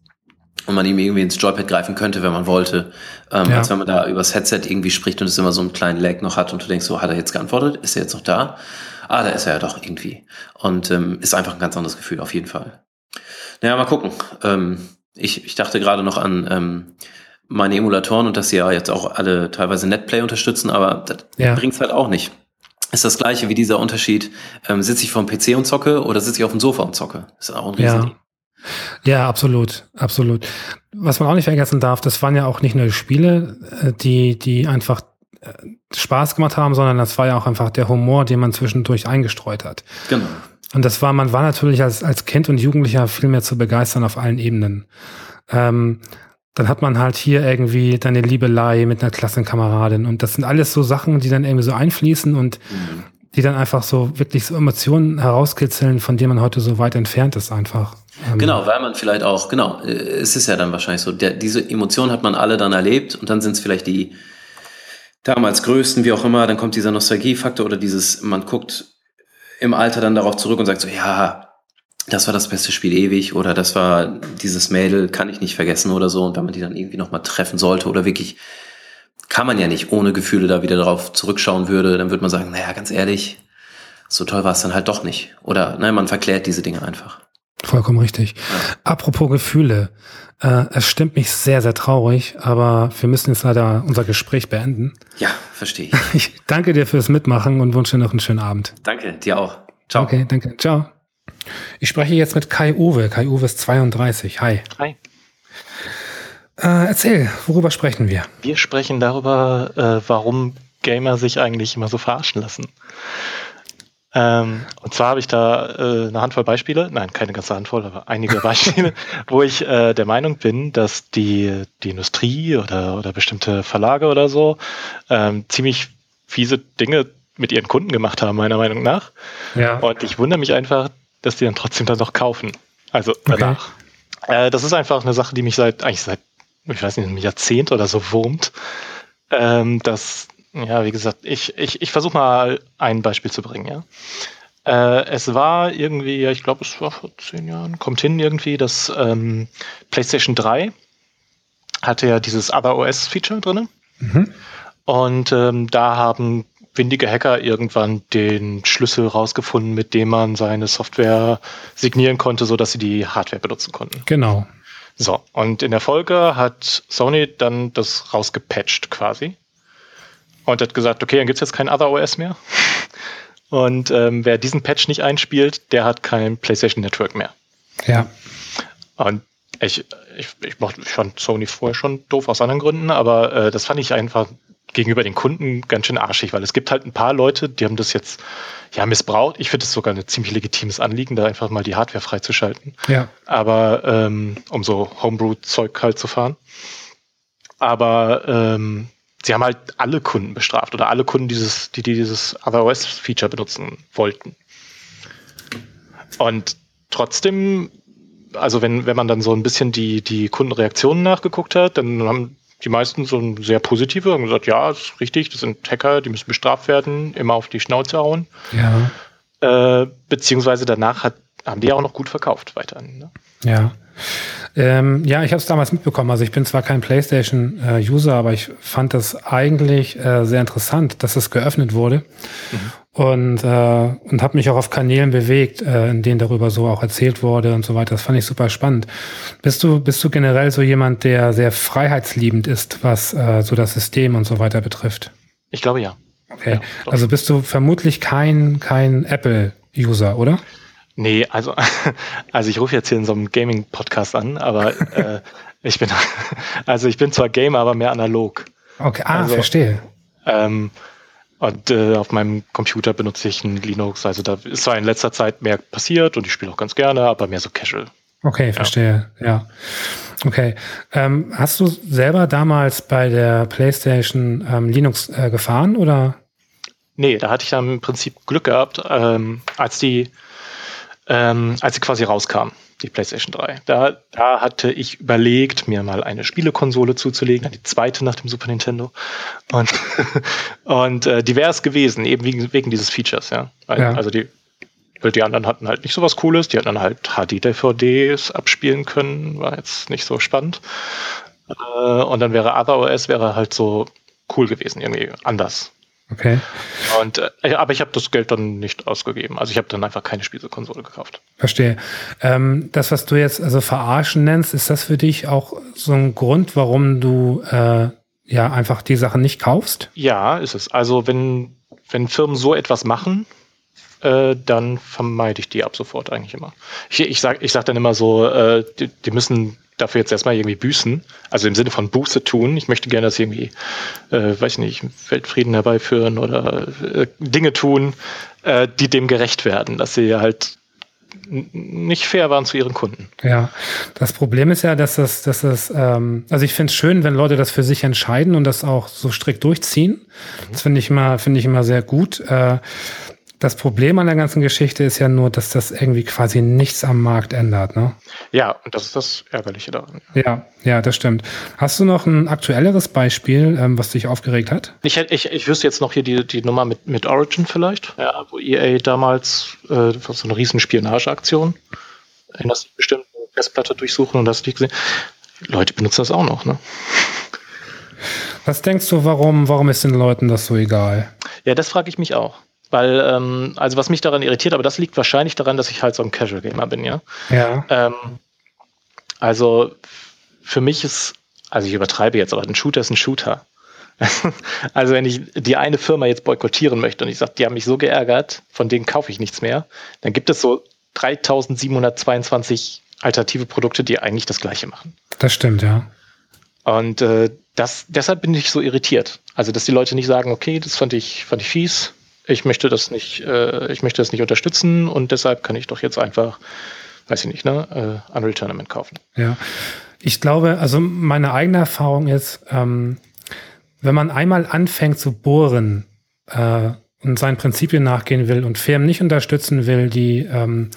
Speaker 5: und man ihm irgendwie ins Joypad greifen könnte, wenn man wollte, ähm, ja. als wenn man da übers Headset irgendwie spricht und es immer so einen kleinen Lag noch hat und du denkst, so, hat er jetzt geantwortet? Ist er jetzt noch da? Ah, da ist er ja doch irgendwie. Und ähm, ist einfach ein ganz anderes Gefühl, auf jeden Fall. Naja, mal gucken. Ähm, ich, ich dachte gerade noch an ähm, meine Emulatoren und dass sie ja jetzt auch alle teilweise Netplay unterstützen, aber das ja. bringt's halt auch nicht. Ist das gleiche wie dieser Unterschied, ähm, sitze ich vor dem PC und zocke oder sitze ich auf dem Sofa und zocke? Ist auch ein Riesending.
Speaker 2: Ja. Ja, absolut, absolut. Was man auch nicht vergessen darf, das waren ja auch nicht nur Spiele, äh, die, die einfach äh, Spaß gemacht haben, sondern das war ja auch einfach der Humor, den man zwischendurch eingestreut hat.
Speaker 5: Genau.
Speaker 2: Und das war, man war natürlich als, als Kind und Jugendlicher viel mehr zu begeistern auf allen Ebenen. Ähm, dann hat man halt hier irgendwie deine Liebelei mit einer Klassenkameradin und das sind alles so Sachen, die dann irgendwie so einfließen und mhm. Die dann einfach so wirklich so Emotionen herauskitzeln, von denen man heute so weit entfernt ist einfach.
Speaker 5: Ähm, genau, weil man vielleicht auch, genau, es ist ja dann wahrscheinlich so, der, diese Emotionen hat man alle dann erlebt und dann sind es vielleicht die damals größten, wie auch immer, dann kommt dieser Nostalgiefaktor oder dieses, man guckt im Alter dann darauf zurück und sagt so, ja, das war das beste Spiel ewig oder das war dieses Mädel, kann ich nicht vergessen oder so. Und wenn man die dann irgendwie nochmal treffen sollte oder wirklich, kann man ja nicht ohne Gefühle da wieder darauf zurückschauen würde, dann würde man sagen, naja, ganz ehrlich, so toll war es dann halt doch nicht. Oder nein, man verklärt diese Dinge einfach.
Speaker 2: Vollkommen richtig. Ja. Apropos Gefühle. Äh, es stimmt mich sehr, sehr traurig, aber wir müssen jetzt leider unser Gespräch beenden.
Speaker 5: Ja, verstehe ich. [laughs]
Speaker 2: Ich danke dir fürs Mitmachen und wünsche noch einen schönen Abend.
Speaker 5: Danke, dir auch. Ciao.
Speaker 2: Okay, danke. Ciao. Ich spreche jetzt mit Kai Uwe. Kai Uwe ist 32. Hi.
Speaker 6: Hi.
Speaker 2: Äh, erzähl, worüber sprechen wir?
Speaker 6: Wir sprechen darüber, äh, warum Gamer sich eigentlich immer so verarschen lassen. Ähm, und zwar habe ich da äh, eine Handvoll Beispiele, nein, keine ganze Handvoll, aber einige [laughs] Beispiele, wo ich äh, der Meinung bin, dass die, die Industrie oder, oder bestimmte Verlage oder so ähm, ziemlich fiese Dinge mit ihren Kunden gemacht haben, meiner Meinung nach. Ja. Und ich wundere mich einfach, dass die dann trotzdem dann doch kaufen. Also danach. Okay. Äh, das ist einfach eine Sache, die mich seit, eigentlich seit, ich weiß nicht, einem Jahrzehnt oder so wurmt. Ähm, dass ja, wie gesagt, ich, ich, ich versuche mal ein Beispiel zu bringen, ja. Äh, es war irgendwie, ja, ich glaube, es war vor zehn Jahren, kommt hin irgendwie, dass ähm, PlayStation 3 hatte ja dieses Other OS-Feature drin. Mhm. Und ähm, da haben windige Hacker irgendwann den Schlüssel rausgefunden, mit dem man seine Software signieren konnte, sodass sie die Hardware benutzen konnten.
Speaker 2: Genau.
Speaker 6: So, und in der Folge hat Sony dann das rausgepatcht quasi und hat gesagt, okay, dann gibt es jetzt kein Other OS mehr. [laughs] Und ähm, wer diesen Patch nicht einspielt, der hat kein PlayStation Network mehr.
Speaker 2: Ja.
Speaker 6: Und ich, ich, ich, mochte, ich fand Sony vorher schon doof aus anderen Gründen, aber äh, das fand ich einfach gegenüber den Kunden ganz schön arschig, weil es gibt halt ein paar Leute, die haben das jetzt ja missbraucht. Ich finde es sogar ein ziemlich legitimes Anliegen, da einfach mal die Hardware freizuschalten.
Speaker 2: Ja.
Speaker 6: Aber ähm, um so Homebrew-Zeug halt zu fahren. Aber ähm, sie haben halt alle Kunden bestraft oder alle Kunden, dieses, die, die dieses Other OS-Feature benutzen wollten. Und trotzdem, also wenn, wenn man dann so ein bisschen die, die Kundenreaktionen nachgeguckt hat, dann haben die meisten so ein sehr positive und gesagt, ja, das ist richtig, das sind Hacker, die müssen bestraft werden, immer auf die Schnauze hauen.
Speaker 2: Ja.
Speaker 6: Äh, beziehungsweise danach hat, haben die auch noch gut verkauft weiterhin. Ne?
Speaker 2: Ja. Ähm, ja, ich habe es damals mitbekommen. Also ich bin zwar kein PlayStation-User, äh, aber ich fand das eigentlich äh, sehr interessant, dass es geöffnet wurde. Mhm. Und, äh, und habe mich auch auf Kanälen bewegt, äh, in denen darüber so auch erzählt wurde und so weiter. Das fand ich super spannend. Bist du, bist du generell so jemand, der sehr freiheitsliebend ist, was äh, so das System und so weiter betrifft?
Speaker 6: Ich glaube ja.
Speaker 2: Okay. Ja, also bist du vermutlich kein, kein Apple-User, oder?
Speaker 6: Nee, also, [laughs] also ich rufe jetzt hier in so einem Gaming-Podcast an, aber äh, ich bin, [laughs] also ich bin zwar Gamer, aber mehr analog.
Speaker 2: Okay, ah, also, verstehe.
Speaker 6: Ähm, und äh, auf meinem Computer benutze ich ein Linux. Also da ist zwar in letzter Zeit mehr passiert und ich spiele auch ganz gerne, aber mehr so casual.
Speaker 2: Okay, verstehe. Ja. ja. Okay. Ähm, hast du selber damals bei der PlayStation ähm, Linux äh, gefahren oder?
Speaker 6: Nee, da hatte ich dann im Prinzip Glück gehabt, ähm, als die ähm, als sie quasi rauskam, die PlayStation 3. Da, da hatte ich überlegt, mir mal eine Spielekonsole zuzulegen, die zweite nach dem Super Nintendo. Und, [laughs] und äh, die wäre es gewesen, eben wegen, wegen dieses Features, ja. ja. Also die, die anderen hatten halt nicht so was Cooles, die hatten dann halt HD-DVDs abspielen können, war jetzt nicht so spannend. Äh, und dann wäre Other OS wäre halt so cool gewesen, irgendwie anders.
Speaker 2: Okay.
Speaker 6: Und, äh, aber ich habe das Geld dann nicht ausgegeben. Also ich habe dann einfach keine Spielekonsole gekauft.
Speaker 2: Verstehe. Ähm, das, was du jetzt also verarschen nennst, ist das für dich auch so ein Grund, warum du äh, ja einfach die Sachen nicht kaufst?
Speaker 6: Ja, ist es. Also wenn, wenn Firmen so etwas machen, äh, dann vermeide ich die ab sofort eigentlich immer. Ich, ich sage ich sag dann immer so, äh, die, die müssen dafür jetzt erstmal irgendwie büßen, also im Sinne von Buße tun. Ich möchte gerne, dass irgendwie, äh, weiß ich nicht, Weltfrieden herbeiführen oder äh, Dinge tun, äh, die dem gerecht werden, dass sie halt nicht fair waren zu ihren Kunden.
Speaker 2: Ja, das Problem ist ja, dass das, dass das, ähm, also ich finde es schön, wenn Leute das für sich entscheiden und das auch so strikt durchziehen. Das finde ich immer, finde ich immer sehr gut. Äh, das Problem an der ganzen Geschichte ist ja nur, dass das irgendwie quasi nichts am Markt ändert, ne?
Speaker 6: Ja, und das ist das Ärgerliche daran.
Speaker 2: Ja, ja, das stimmt. Hast du noch ein aktuelleres Beispiel, ähm, was dich aufgeregt hat?
Speaker 6: Ich, ich, ich wüsste jetzt noch hier die, die Nummer mit, mit Origin vielleicht, ja, wo EA damals äh, so eine riesen Spionageaktion, erinnerst du bestimmt, eine Festplatte durchsuchen und hast nicht gesehen. Leute benutzen das auch noch, ne?
Speaker 2: Was denkst du, warum, warum ist den Leuten das so egal?
Speaker 6: Ja, das frage ich mich auch. Weil, ähm, also was mich daran irritiert, aber das liegt wahrscheinlich daran, dass ich halt so ein Casual Gamer bin, ja.
Speaker 2: Ja.
Speaker 6: Ähm, also für mich ist, also ich übertreibe jetzt, aber ein Shooter ist ein Shooter. [laughs] also wenn ich die eine Firma jetzt boykottieren möchte und ich sage, die haben mich so geärgert, von denen kaufe ich nichts mehr, dann gibt es so 3722 alternative Produkte, die eigentlich das gleiche machen.
Speaker 2: Das stimmt, ja.
Speaker 6: Und äh, das, deshalb bin ich so irritiert. Also, dass die Leute nicht sagen, okay, das fand ich, fand ich fies, ich möchte das nicht, äh, ich möchte das nicht unterstützen und deshalb kann ich doch jetzt einfach, weiß ich nicht, ne, äh, Unreal Tournament kaufen.
Speaker 2: Ja, ich glaube, also meine eigene Erfahrung ist, ähm, wenn man einmal anfängt zu bohren äh, und seinen Prinzipien nachgehen will und Firmen nicht unterstützen will, die ähm,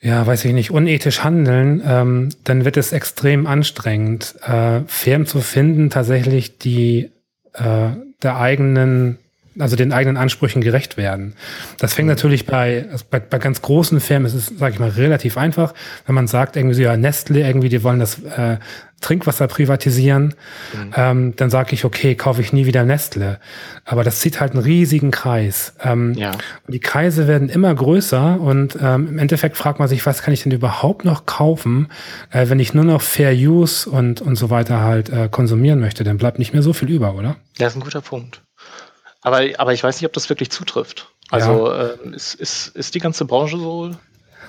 Speaker 2: ja, weiß ich nicht, unethisch handeln, ähm, dann wird es extrem anstrengend, äh, Firmen zu finden, tatsächlich die äh, der eigenen also den eigenen Ansprüchen gerecht werden. Das fängt mhm. natürlich bei, also bei, bei ganz großen Firmen, ist es, sage ich mal, relativ einfach, wenn man sagt, irgendwie so, ja, Nestle, irgendwie, die wollen das äh, Trinkwasser privatisieren, mhm. ähm, dann sage ich, okay, kaufe ich nie wieder Nestle. Aber das zieht halt einen riesigen Kreis. Ähm, ja. Die Kreise werden immer größer und ähm, im Endeffekt fragt man sich, was kann ich denn überhaupt noch kaufen, äh, wenn ich nur noch Fair Use und, und so weiter halt äh, konsumieren möchte, dann bleibt nicht mehr so viel über, oder?
Speaker 6: Das ist ein guter Punkt. Aber, aber ich weiß nicht, ob das wirklich zutrifft. Also ja. äh, ist, ist, ist die ganze Branche so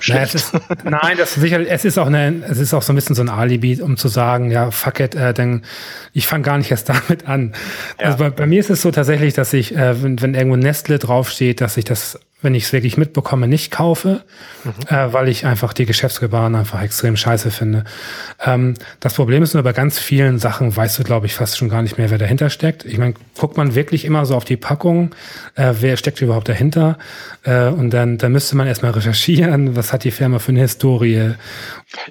Speaker 2: naja, ist, nein, das ist sicher, es ist auch eine, es ist auch so ein bisschen so ein Alibi, um zu sagen, ja, fuck it, äh, denn ich fange gar nicht erst [laughs] damit an. Ja. Also bei, bei, mir ist es so tatsächlich, dass ich, äh, wenn, wenn irgendwo Nestle draufsteht, dass ich das wenn ich es wirklich mitbekomme, nicht kaufe, mhm. äh, weil ich einfach die Geschäftsgebaren einfach extrem scheiße finde. Ähm, das Problem ist nur, bei ganz vielen Sachen weißt du, glaube ich, fast schon gar nicht mehr, wer dahinter steckt. Ich meine, guckt man wirklich immer so auf die Packung, äh, wer steckt überhaupt dahinter? Äh, und dann, dann müsste man erstmal [laughs] recherchieren, was hat die Firma für eine Historie.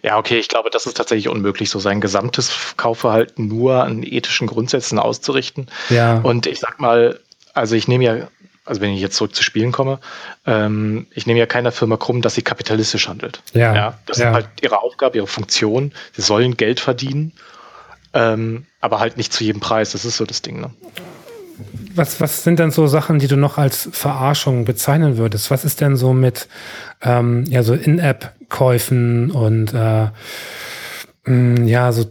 Speaker 6: Ja, okay, ich glaube, das ist tatsächlich unmöglich, so sein gesamtes Kaufverhalten nur an ethischen Grundsätzen auszurichten.
Speaker 2: Ja.
Speaker 6: Und ich sag mal, also ich nehme ja also wenn ich jetzt zurück zu Spielen komme, ähm, ich nehme ja keiner Firma krumm, dass sie kapitalistisch handelt.
Speaker 2: Ja.
Speaker 6: ja das
Speaker 2: ja.
Speaker 6: ist halt ihre Aufgabe, ihre Funktion. Sie sollen Geld verdienen, ähm, aber halt nicht zu jedem Preis. Das ist so das Ding. Ne?
Speaker 2: Was, was sind denn so Sachen, die du noch als Verarschung bezeichnen würdest? Was ist denn so mit ähm, ja so In-App-Käufen und äh, ja so äh,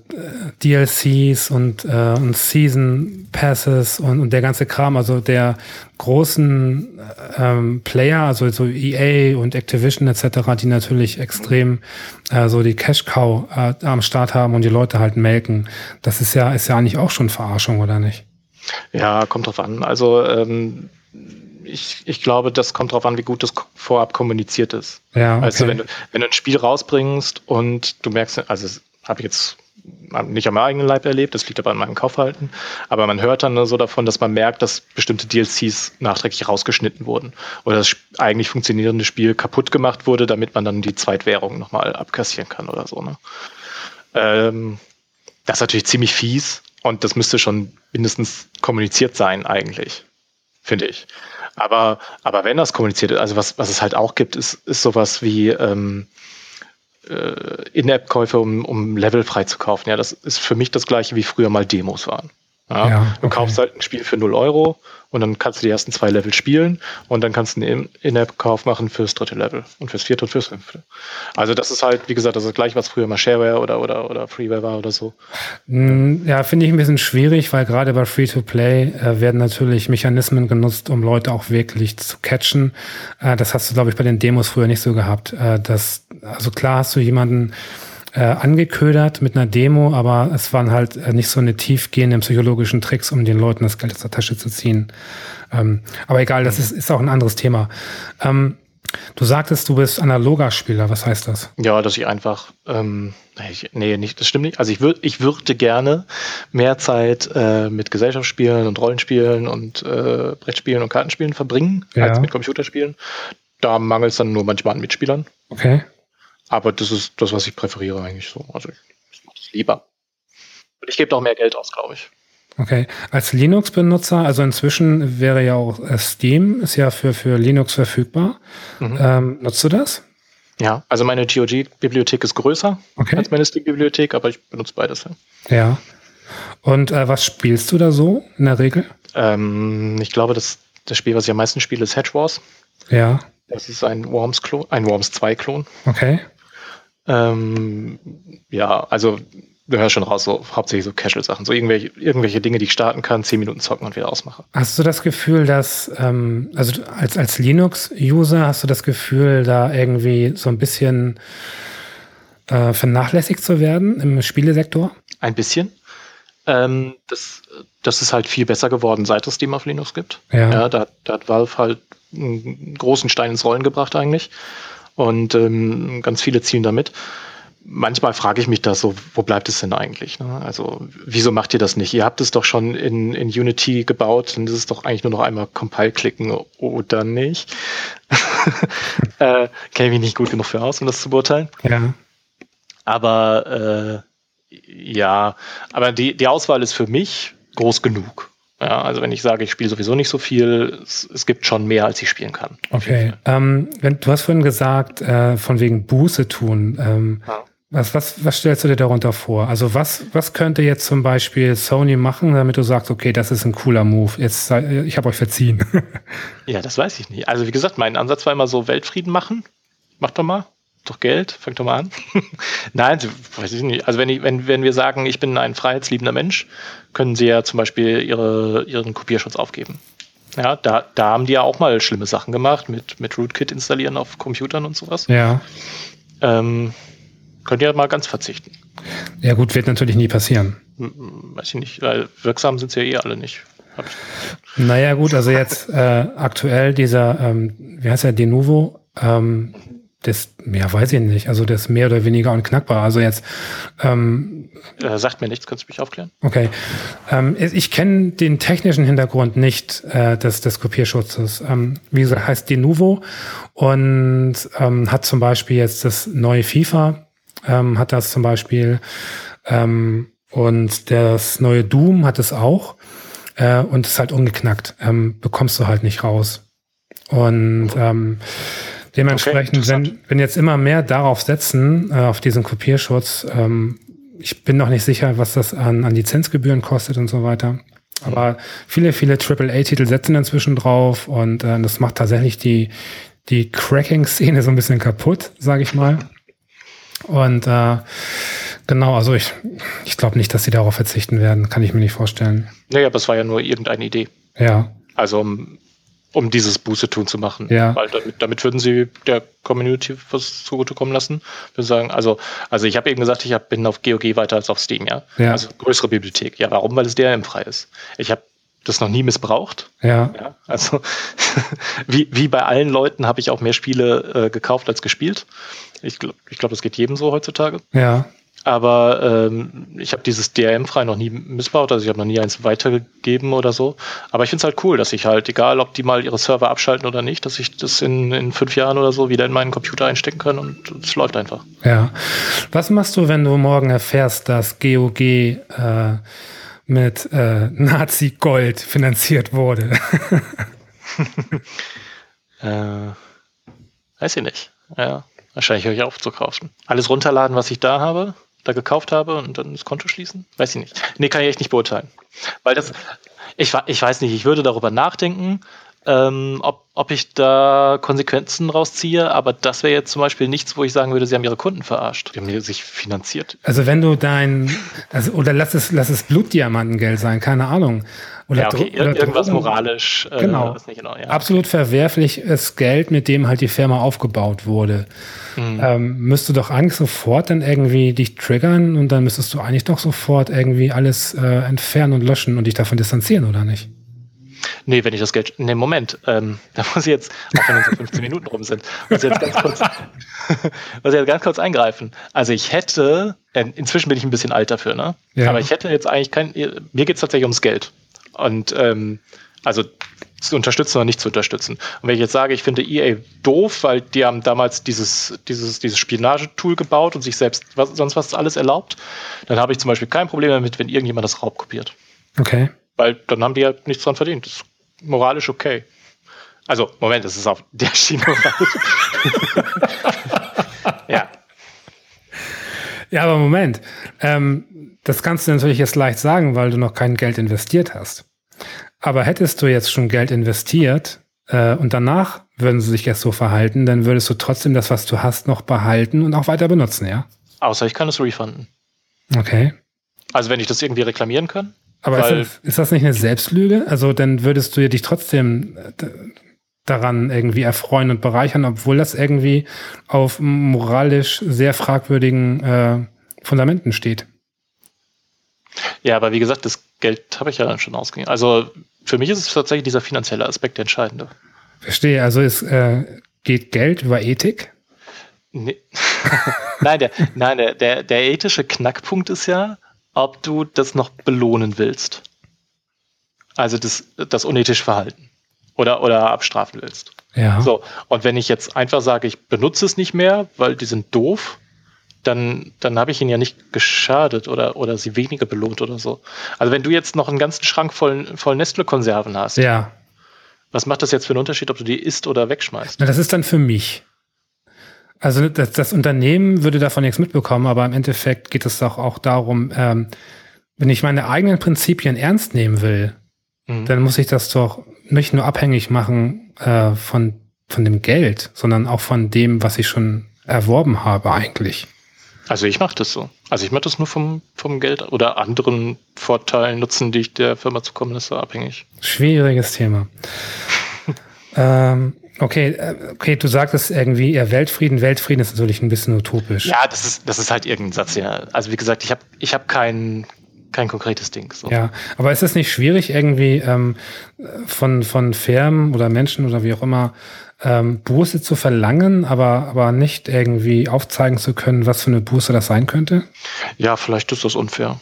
Speaker 2: DLCs und, äh, und Season Passes und, und der ganze Kram, also der großen ähm, Player, also so EA und Activision etc., die natürlich extrem äh, so die Cash Cow äh, am Start haben und die Leute halt melken. Das ist ja ist ja eigentlich auch schon Verarschung, oder nicht?
Speaker 6: Ja, kommt drauf an. Also ähm, ich, ich glaube, das kommt drauf an, wie gut das vorab kommuniziert ist.
Speaker 2: Ja, okay.
Speaker 6: Also wenn du, wenn du ein Spiel rausbringst und du merkst, also habe ich jetzt nicht meinem eigenen Leib erlebt, das liegt aber an meinem Kaufverhalten, aber man hört dann so davon, dass man merkt, dass bestimmte DLCs nachträglich rausgeschnitten wurden oder das eigentlich funktionierende Spiel kaputt gemacht wurde, damit man dann die Zweitwährung nochmal abkassieren kann oder so. Ne? Ähm, das ist natürlich ziemlich fies und das müsste schon mindestens kommuniziert sein eigentlich, finde ich. Aber, aber wenn das kommuniziert ist, also was, was es halt auch gibt, ist, ist sowas wie ähm, äh, In-App-Käufe, um, um Level frei zu kaufen. Ja, das ist für mich das gleiche, wie früher mal Demos waren. Ja,
Speaker 2: Ja,
Speaker 6: Du
Speaker 2: okay.
Speaker 6: kaufst halt ein Spiel für 0 Euro und dann kannst du die ersten zwei Level spielen und dann kannst du einen In-App-Kauf machen fürs dritte Level und fürs vierte und fürs fünfte. Also das ist halt, wie gesagt, das ist gleich, was früher mal Shareware oder, oder, oder Freeware war oder so.
Speaker 2: Mm, Ja, finde ich ein bisschen schwierig, weil gerade bei Free-to-Play äh, werden natürlich Mechanismen genutzt, um Leute auch wirklich zu catchen. Äh, das hast du, glaube ich, bei den Demos früher nicht so gehabt. Äh, das, also klar hast du jemanden äh, angeködert mit einer Demo, aber es waren halt äh, nicht so eine tiefgehenden psychologischen Tricks, um den Leuten das Geld aus der Tasche zu ziehen. Ähm, aber egal, das ist, ist auch ein anderes Thema. Ähm, du sagtest, du bist analoger Spieler. Was heißt das?
Speaker 6: Ja, dass ich einfach, ähm, nee, ich, nee, nicht, das stimmt nicht. Also ich würde, ich würde gerne mehr Zeit äh, mit Gesellschaftsspielen und Rollenspielen und äh, Brettspielen und Kartenspielen verbringen,
Speaker 2: Ja.
Speaker 6: als mit Computerspielen. Da mangelt es dann nur manchmal an Mitspielern.
Speaker 2: Okay.
Speaker 6: Aber das ist das, was ich präferiere eigentlich so. Also ich, mache das lieber. Und ich gebe auch mehr Geld aus, glaube ich.
Speaker 2: Okay. Als Linux-Benutzer, also inzwischen wäre ja auch äh, Steam, ist ja für, für Linux verfügbar.
Speaker 6: Mhm.
Speaker 2: Ähm, nutzt du das?
Speaker 6: Ja, also meine GOG-Bibliothek ist größer
Speaker 2: Okay.
Speaker 6: als meine Steam-Bibliothek, aber ich benutze beides. Ja.
Speaker 2: Ja. Und äh, was spielst du da so in der Regel?
Speaker 6: Ähm, ich glaube, das, das Spiel, was ich am meisten spiele, ist Hedge Wars.
Speaker 2: Ja.
Speaker 6: Das ist ein Worms-Klon, ein Worms 2-Klon.
Speaker 2: Okay.
Speaker 6: Ähm, ja, also du hörst schon raus, so hauptsächlich so Casual-Sachen, so irgendwelche, irgendwelche Dinge, die ich starten kann, 10 Minuten zocken und wieder ausmache.
Speaker 2: Hast du das Gefühl, dass, ähm, also als, als Linux-User hast du das Gefühl, da irgendwie so ein bisschen äh, vernachlässigt zu werden im Spielesektor?
Speaker 6: Ein bisschen. Ähm, das, das ist halt viel besser geworden, seit es Steam auf Linux gibt.
Speaker 2: Ja.
Speaker 6: Ja, da, da hat Valve halt einen großen Stein ins Rollen gebracht eigentlich. Und ähm, ganz viele zielen damit. Manchmal frage ich mich das so, wo bleibt es denn eigentlich? Ne? Also, wieso macht ihr das nicht? Ihr habt es doch schon in, in Unity gebaut, dann ist es doch eigentlich nur noch einmal Compile klicken oder nicht. [laughs] äh, Kenne ich mich nicht gut genug für aus, um das zu beurteilen.
Speaker 2: Ja.
Speaker 6: Aber äh, ja, aber die, die Auswahl ist für mich groß genug. Ja, also wenn ich sage, ich spiele sowieso nicht so viel, es, es gibt schon mehr, als ich spielen kann.
Speaker 2: Okay. Ähm, wenn, du hast vorhin gesagt, äh, von wegen Buße tun. Ähm,
Speaker 6: Ja.
Speaker 2: was, was, was stellst du dir darunter vor? Also was, was könnte jetzt zum Beispiel Sony machen, damit du sagst, okay, das ist ein cooler Move. Jetzt, ich habe euch verziehen. [laughs]
Speaker 6: Ja, das weiß ich nicht. Also wie gesagt, mein Ansatz war immer so Weltfrieden machen. Mach doch mal. Doch Geld, fang doch mal an. [laughs] Nein, weiß ich nicht. Also wenn, ich, wenn, wenn wir sagen, ich bin ein freiheitsliebender Mensch, können sie ja zum Beispiel ihre, ihren Kopierschutz aufgeben. Ja, da, da haben die ja auch mal schlimme Sachen gemacht mit, mit Rootkit installieren auf Computern und sowas.
Speaker 2: ja.
Speaker 6: Ähm, könnt ihr mal ganz verzichten.
Speaker 2: Ja gut, wird natürlich nie passieren.
Speaker 6: Hm, Weiß ich nicht, weil wirksam sind sie ja eh alle nicht.
Speaker 2: Naja, gut, also jetzt äh, aktuell dieser, ähm, wie heißt der, Denuvo, ähm, das, ja, weiß ich nicht, also das ist mehr oder weniger unknackbar. Also jetzt, ähm,
Speaker 6: Äh, sagt mir nichts, kannst du mich aufklären?
Speaker 2: okay, ähm, ich kenne den technischen Hintergrund nicht äh, des, des Kopierschutzes. Ähm, wie gesagt, heißt Denuvo und ähm, hat zum Beispiel jetzt das neue FIFA, ähm, hat das zum Beispiel ähm, und das neue Doom hat es auch äh, und ist halt ungeknackt. Ähm, bekommst du halt nicht raus. Und ähm, dementsprechend,
Speaker 6: Okay,
Speaker 2: wenn, wenn jetzt immer mehr darauf setzen, äh, auf diesen Kopierschutz, ähm, ich bin noch nicht sicher, was das an, an Lizenzgebühren kostet und so weiter. Aber viele, viele AAA-Titel setzen inzwischen drauf und äh, das macht tatsächlich die, die Cracking-Szene so ein bisschen kaputt, sage ich mal. Und äh, genau, also ich, ich glaube nicht, dass sie darauf verzichten werden, kann ich mir nicht vorstellen.
Speaker 6: Naja, aber es war ja nur irgendeine Idee.
Speaker 2: Ja,
Speaker 6: Also um, dieses Buße-Tun zu machen.
Speaker 2: Ja.
Speaker 6: Weil damit, damit würden sie der Community was zugutekommen lassen. Wir sagen, also, also ich habe eben gesagt, ich hab, bin auf GOG weiter als auf Steam, ja.
Speaker 2: Ja.
Speaker 6: Also größere Bibliothek. Ja, warum? Weil es DRM-frei ist. Ich habe das noch nie missbraucht.
Speaker 2: ja,
Speaker 6: Ja, also [laughs] wie, wie bei allen Leuten habe ich auch mehr Spiele äh, gekauft als gespielt. Ich glaube, ich glaub, das geht jedem so heutzutage.
Speaker 2: ja,
Speaker 6: Aber ähm, ich habe dieses DRM-frei noch nie missbaut, also ich habe noch nie eins weitergegeben oder so. Aber ich finde es halt cool, dass ich halt, egal ob die mal ihre Server abschalten oder nicht, dass ich das in, in fünf Jahren oder so wieder in meinen Computer einstecken kann und es läuft einfach.
Speaker 2: ja. Was machst du, wenn du morgen erfährst, dass GOG äh, mit äh, Nazi-Gold finanziert wurde? [laughs]
Speaker 6: Äh, weiß ich nicht. Ja, wahrscheinlich höre ich auf zu kaufen. Alles runterladen, was ich da habe, da gekauft habe und dann das Konto schließen? Weiß ich nicht. Nee, kann ich echt nicht beurteilen. Weil das, ich, ich weiß nicht, ich würde darüber nachdenken, ähm, ob, ob ich da Konsequenzen rausziehe, aber das wäre jetzt zum Beispiel nichts, wo ich sagen würde, sie haben ihre Kunden verarscht. Die haben sich finanziert.
Speaker 2: Also wenn du dein, also oder lass es, lass es Blutdiamantengeld sein, keine Ahnung. Oder
Speaker 6: ja, okay,
Speaker 2: oder
Speaker 6: ir irgendwas
Speaker 2: Drogen-
Speaker 6: moralisch. Äh,
Speaker 2: Genau.
Speaker 6: genau, ja.
Speaker 2: Absolut verwerfliches Geld, mit dem halt die Firma aufgebaut wurde.
Speaker 6: Mhm.
Speaker 2: Ähm, müsste doch eigentlich sofort dann irgendwie dich triggern und dann müsstest du eigentlich doch sofort irgendwie alles äh, entfernen und löschen und dich davon distanzieren, oder nicht?
Speaker 6: Nee, wenn ich das Geld. Nee, Moment. Ähm, [laughs] da muss ich jetzt, auch wenn unsere 15 Minuten rum sind, muss ich jetzt ganz kurz, [laughs] muss ich jetzt ganz kurz eingreifen. Also ich hätte, äh, inzwischen bin ich ein bisschen alt dafür, ne?
Speaker 2: Ja.
Speaker 6: Aber ich hätte jetzt eigentlich kein. Mir geht es tatsächlich ums Geld. Und ähm, also zu unterstützen oder nicht zu unterstützen. Und wenn ich jetzt sage, ich finde EA doof, weil die haben damals dieses, dieses, dieses Spionagetool gebaut und sich selbst was, sonst was alles erlaubt, dann habe ich zum Beispiel kein Problem damit, wenn irgendjemand das raubkopiert.
Speaker 2: Okay.
Speaker 6: Weil dann haben die ja nichts dran verdient. Das ist moralisch okay. Also, Moment, das ist auf der Schiene [laughs] ja.
Speaker 2: Ja, aber Moment. Ähm, das kannst du natürlich jetzt leicht sagen, weil du noch kein Geld investiert hast. Aber hättest du jetzt schon Geld investiert äh, und danach würden sie sich jetzt so verhalten, dann würdest du trotzdem das, was du hast, noch behalten und auch weiter benutzen, ja?
Speaker 6: Außer ich kann es refunden.
Speaker 2: Okay.
Speaker 6: Also, wenn ich das irgendwie reklamieren kann.
Speaker 2: Aber
Speaker 6: Weil-
Speaker 2: ist, das, ist das nicht eine Selbstlüge? Also dann würdest du dich trotzdem äh, daran irgendwie erfreuen und bereichern, obwohl das irgendwie auf moralisch sehr fragwürdigen äh, Fundamenten steht.
Speaker 6: Ja, aber wie gesagt, das Geld habe ich ja dann schon ausgegeben. Also, für mich ist es tatsächlich dieser finanzielle Aspekt der entscheidende.
Speaker 2: Verstehe. Also es äh, geht Geld über Ethik.
Speaker 6: Nee. [laughs] nein, der, nein der, der, der ethische Knackpunkt ist ja, ob du das noch belohnen willst. Also das, das unethische Verhalten. Oder, oder abstrafen willst.
Speaker 2: Ja.
Speaker 6: So, und wenn ich jetzt einfach sage, ich benutze es nicht mehr, weil die sind doof, dann, dann habe ich ihnen ja nicht geschadet oder, oder sie weniger belohnt oder so. Also wenn du jetzt noch einen ganzen Schrank voll, voll Nestle-Konserven hast,
Speaker 2: Ja.
Speaker 6: was macht das jetzt für einen Unterschied, ob du die isst oder wegschmeißt?
Speaker 2: Na, das ist dann für mich. Also das, das Unternehmen würde davon nichts mitbekommen, aber im Endeffekt geht es doch auch darum, ähm, wenn ich meine eigenen Prinzipien ernst nehmen will,
Speaker 6: Mhm.
Speaker 2: dann muss ich das doch nicht nur abhängig machen äh, von, von dem Geld, sondern auch von dem, was ich schon erworben habe eigentlich.
Speaker 6: Also ich mache das so. Also ich mache das nur vom, vom Geld oder anderen Vorteilen, Nutzen, die ich der Firma zukommen lasse, abhängig.
Speaker 2: Schwieriges Thema. [laughs] ähm, okay, äh, okay, du sagtest irgendwie, ja, Weltfrieden, Weltfrieden ist natürlich ein bisschen utopisch.
Speaker 6: Ja, das ist, das ist halt irgendein Satz, ja. Also wie gesagt, ich habe ich hab kein, kein konkretes Ding. So.
Speaker 2: Ja, aber ist es nicht schwierig, irgendwie ähm, von, von Firmen oder Menschen oder wie auch immer ähm, Buße zu verlangen, aber, aber nicht irgendwie aufzeigen zu können, was für eine Buße das sein könnte?
Speaker 6: ja, vielleicht ist das unfair.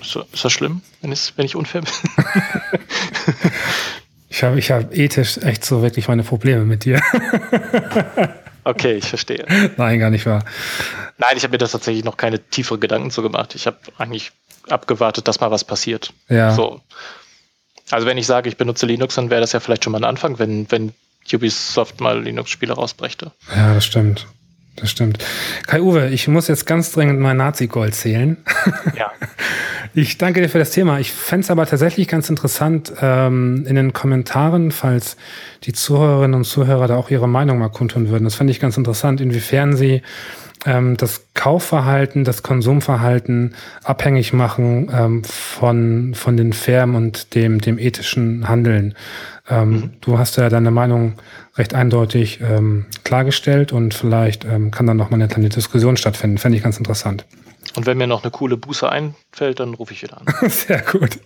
Speaker 6: Ist, das- ist das schlimm, wenn, ich, wenn ich unfair bin? [laughs] [laughs]
Speaker 2: Ich habe ich hab ethisch echt so wirklich meine Probleme mit dir. [laughs]
Speaker 6: Okay, ich verstehe.
Speaker 2: Nein, gar nicht wahr.
Speaker 6: Nein, ich habe mir das tatsächlich noch keine tiefere Gedanken zu gemacht. Ich habe eigentlich abgewartet, dass mal was passiert.
Speaker 2: Ja.
Speaker 6: So. Also wenn ich sage, ich benutze Linux, dann wäre das ja vielleicht schon mal ein Anfang, wenn, wenn Ubisoft mal Linux-Spiele rausbrächte.
Speaker 2: Ja, das stimmt. Das stimmt. Kai-Uwe, ich muss jetzt ganz dringend mein Nazi-Gold zählen.
Speaker 6: Ja. [laughs]
Speaker 2: Ich danke dir für das Thema. Ich fände es aber tatsächlich ganz interessant, ähm, in den Kommentaren, falls die Zuhörerinnen und Zuhörer da auch ihre Meinung mal kundtun würden. Das fände ich ganz interessant, inwiefern sie ähm, das Kaufverhalten, das Konsumverhalten abhängig machen ähm, von, von den Firmen und dem, dem ethischen Handeln. Ähm, mhm. Du hast ja deine Meinung recht eindeutig ähm, klargestellt und vielleicht ähm, kann dann noch mal eine kleine Diskussion stattfinden. Fände ich ganz interessant.
Speaker 6: Und wenn mir noch eine coole Buße einfällt, dann rufe ich wieder an. [laughs]
Speaker 2: Sehr gut.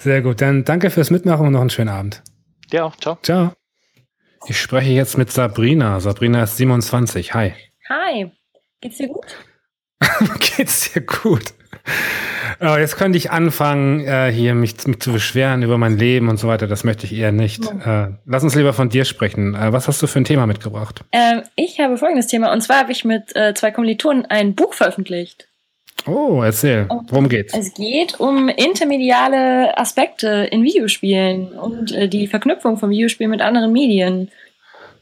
Speaker 2: Sehr gut. Dann danke fürs Mitmachen und noch einen schönen Abend.
Speaker 6: Ja, ciao.
Speaker 2: Ciao. Ich spreche jetzt mit Sabrina. Sabrina ist 27. Hi.
Speaker 7: Hi. Geht's dir gut? [laughs]
Speaker 2: Geht's dir gut? Oh, jetzt könnte ich anfangen, äh, hier mich, mich, zu beschweren über mein Leben und so weiter. Das möchte ich eher nicht. Ja. Äh, lass uns lieber von dir sprechen. Äh, was hast du für ein Thema mitgebracht?
Speaker 7: Ähm, ich habe folgendes Thema. Und zwar habe ich mit äh, zwei Kommilitonen ein Buch veröffentlicht.
Speaker 2: Oh, erzähl. Worum geht's?
Speaker 7: Es geht um intermediale Aspekte in Videospielen und äh, die Verknüpfung von Videospielen mit anderen Medien.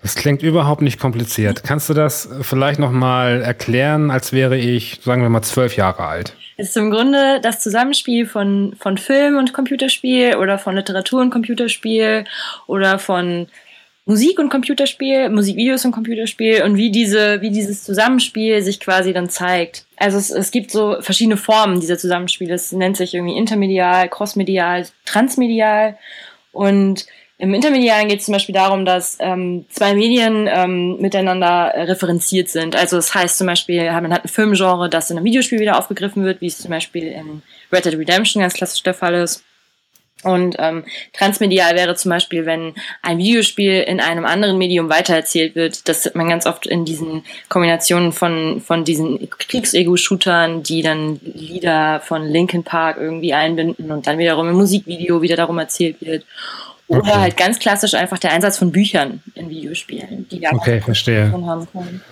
Speaker 2: Das klingt überhaupt nicht kompliziert. Kannst du das vielleicht noch mal erklären, als wäre ich, sagen wir mal, zwölf Jahre alt?
Speaker 7: Es ist im Grunde das Zusammenspiel von, von Film und Computerspiel oder von Literatur und Computerspiel oder von Musik und Computerspiel, Musikvideos und Computerspiel und wie diese, wie dieses Zusammenspiel sich quasi dann zeigt. Also es, es gibt so verschiedene Formen dieser Zusammenspiele. Es nennt sich irgendwie intermedial, crossmedial, transmedial und im Intermedialen geht es zum Beispiel darum, dass ähm, zwei Medien ähm, miteinander referenziert sind. Also das heißt zum Beispiel, man hat ein Filmgenre, das in einem Videospiel wieder aufgegriffen wird, wie es zum Beispiel in Red Dead Redemption ganz klassisch der Fall ist. Und ähm, transmedial wäre zum Beispiel, wenn ein Videospiel in einem anderen Medium weitererzählt wird. Das sieht man ganz oft in diesen Kombinationen von, von diesen Kriegsego-Shootern, die dann Lieder von Linkin Park irgendwie einbinden und dann wiederum im Musikvideo wieder darum erzählt wird. Oder okay. halt ganz klassisch einfach der Einsatz von Büchern in Videospielen, die da
Speaker 2: okay, verstehe. haben können.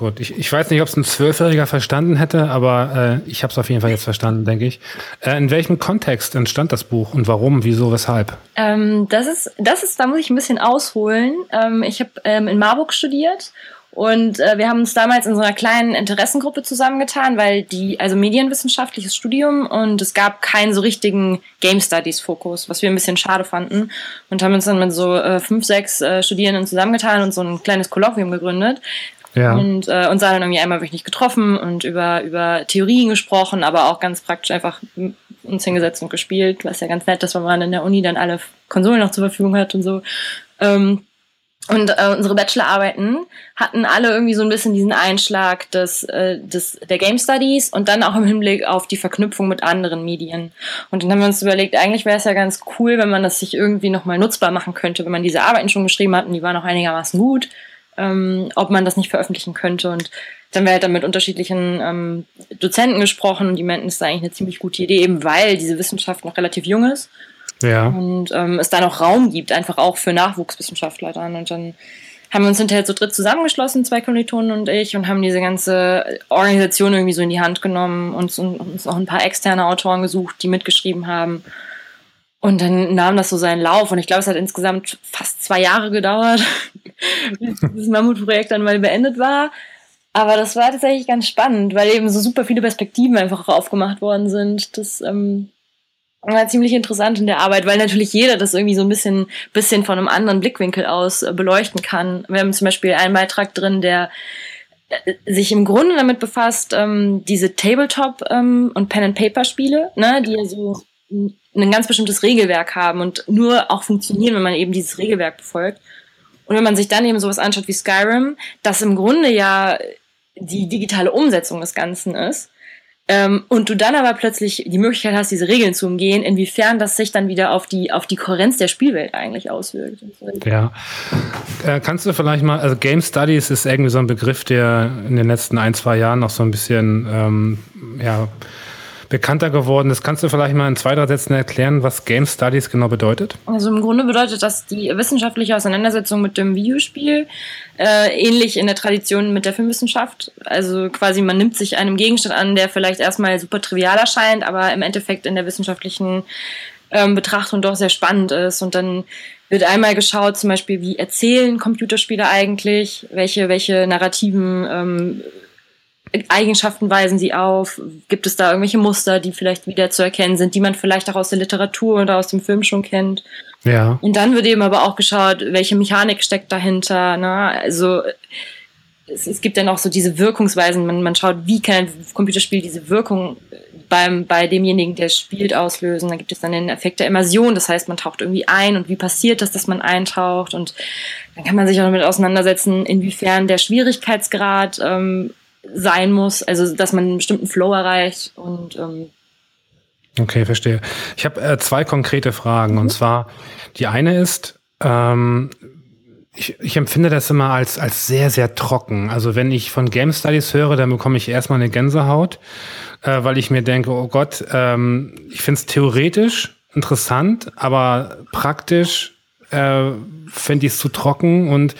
Speaker 2: Gut, ich, ich weiß nicht, ob es ein Zwölfjähriger verstanden hätte, aber äh, ich habe es auf jeden Fall jetzt verstanden, denke ich. Äh, in welchem Kontext entstand das Buch und warum, wieso, weshalb?
Speaker 7: Ähm, das ist, das ist, da muss ich ein bisschen ausholen. Ähm, ich habe ähm, in Marburg studiert und äh, wir haben uns damals in so einer kleinen Interessengruppe zusammengetan, weil die, also medienwissenschaftliches Studium und es gab keinen so richtigen Game Studies Fokus, was wir ein bisschen schade fanden. Und haben uns dann mit so äh, fünf, sechs äh, Studierenden zusammengetan und so ein kleines Kolloquium gegründet. Ja. Und äh, uns dann irgendwie einmal wirklich getroffen und über, über Theorien gesprochen, aber auch ganz praktisch einfach uns hingesetzt und gespielt, was ja ganz nett ist, weil man in der Uni dann alle Konsolen noch zur Verfügung hat und so. Ähm, und äh, unsere Bachelorarbeiten hatten alle irgendwie so ein bisschen diesen Einschlag des, äh, des, der Game Studies und dann auch im Hinblick auf die Verknüpfung mit anderen Medien. Und dann haben wir uns überlegt, eigentlich wäre es ja ganz cool, wenn man das sich irgendwie nochmal nutzbar machen könnte, wenn man diese Arbeiten schon geschrieben hat und die waren auch einigermaßen gut, ähm, ob man das nicht veröffentlichen könnte. Und dann haben wir halt dann mit unterschiedlichen ähm, Dozenten gesprochen und die meinten, es sei eigentlich eine ziemlich gute Idee, eben weil diese Wissenschaft noch relativ jung ist
Speaker 2: ja.
Speaker 7: Und ähm, es da noch Raum gibt, einfach auch für Nachwuchswissenschaftler dann. Und dann haben wir uns hinterher zu dritt zusammengeschlossen, zwei Kommilitonen und ich, und haben diese ganze Organisation irgendwie so in die Hand genommen und uns auch ein paar externe Autoren gesucht, die mitgeschrieben haben. Und dann nahm das so seinen Lauf und ich glaube, es hat insgesamt fast zwei Jahre gedauert, [laughs] bis das Mammutprojekt dann mal beendet war. Aber das war tatsächlich ganz spannend, weil eben so super viele Perspektiven einfach aufgemacht worden sind. Das ähm, war ziemlich interessant in der Arbeit, weil natürlich jeder das irgendwie so ein bisschen, bisschen von einem anderen Blickwinkel aus äh, beleuchten kann. Wir haben zum Beispiel einen Beitrag drin, der äh, sich im Grunde damit befasst, ähm, diese Tabletop ähm, und Pen-and-Paper-Spiele, ne, die ja so ein ganz bestimmtes Regelwerk haben und nur auch funktionieren, wenn man eben dieses Regelwerk befolgt. Und wenn man sich dann eben sowas anschaut wie Skyrim, das im Grunde ja die digitale Umsetzung des Ganzen ist, ähm, und du dann aber plötzlich die Möglichkeit hast, diese Regeln zu umgehen, inwiefern das sich dann wieder auf die, auf die Kohärenz der Spielwelt eigentlich auswirkt.
Speaker 2: Ja. Äh, kannst du vielleicht mal, also Game Studies ist irgendwie so ein Begriff, der in den letzten ein, zwei Jahren noch so ein bisschen, ähm, ja, bekannter geworden ist. Kannst du vielleicht mal in zwei, drei Sätzen erklären, was Game Studies genau bedeutet?
Speaker 7: Also im Grunde bedeutet das die wissenschaftliche Auseinandersetzung mit dem Videospiel, äh, ähnlich in der Tradition mit der Filmwissenschaft. Also quasi man nimmt sich einem Gegenstand an, der vielleicht erstmal super trivial erscheint, aber im Endeffekt in der wissenschaftlichen ähm, Betrachtung doch sehr spannend ist. Und dann wird einmal geschaut, zum Beispiel, wie erzählen Computerspiele eigentlich, welche, welche narrativen ähm, Eigenschaften weisen sie auf? Gibt es da irgendwelche Muster, die vielleicht wieder zu erkennen sind, die man vielleicht auch aus der Literatur oder aus dem Film schon kennt?
Speaker 2: Ja.
Speaker 7: Und dann wird eben aber auch geschaut, welche Mechanik steckt dahinter. Ne? Also es, es gibt dann auch so diese Wirkungsweisen. Man, man schaut, wie kann ein Computerspiel diese Wirkung beim, bei demjenigen, der spielt, auslösen. Da gibt es dann den Effekt der Immersion. Das heißt, man taucht irgendwie ein und wie passiert das, dass man eintaucht? Und dann kann man sich auch damit auseinandersetzen, inwiefern der Schwierigkeitsgrad ähm, sein muss, also dass man einen bestimmten Flow erreicht und ähm,
Speaker 2: Okay, verstehe. Ich habe äh, zwei konkrete Fragen. Und zwar, die eine ist, ähm, ich, ich empfinde das immer als, als sehr, sehr trocken. Also wenn ich von Game Studies höre, dann bekomme ich erstmal eine Gänsehaut, äh, weil ich mir denke, oh Gott, ähm, ich finde es theoretisch interessant, aber praktisch äh, fände ich es zu trocken und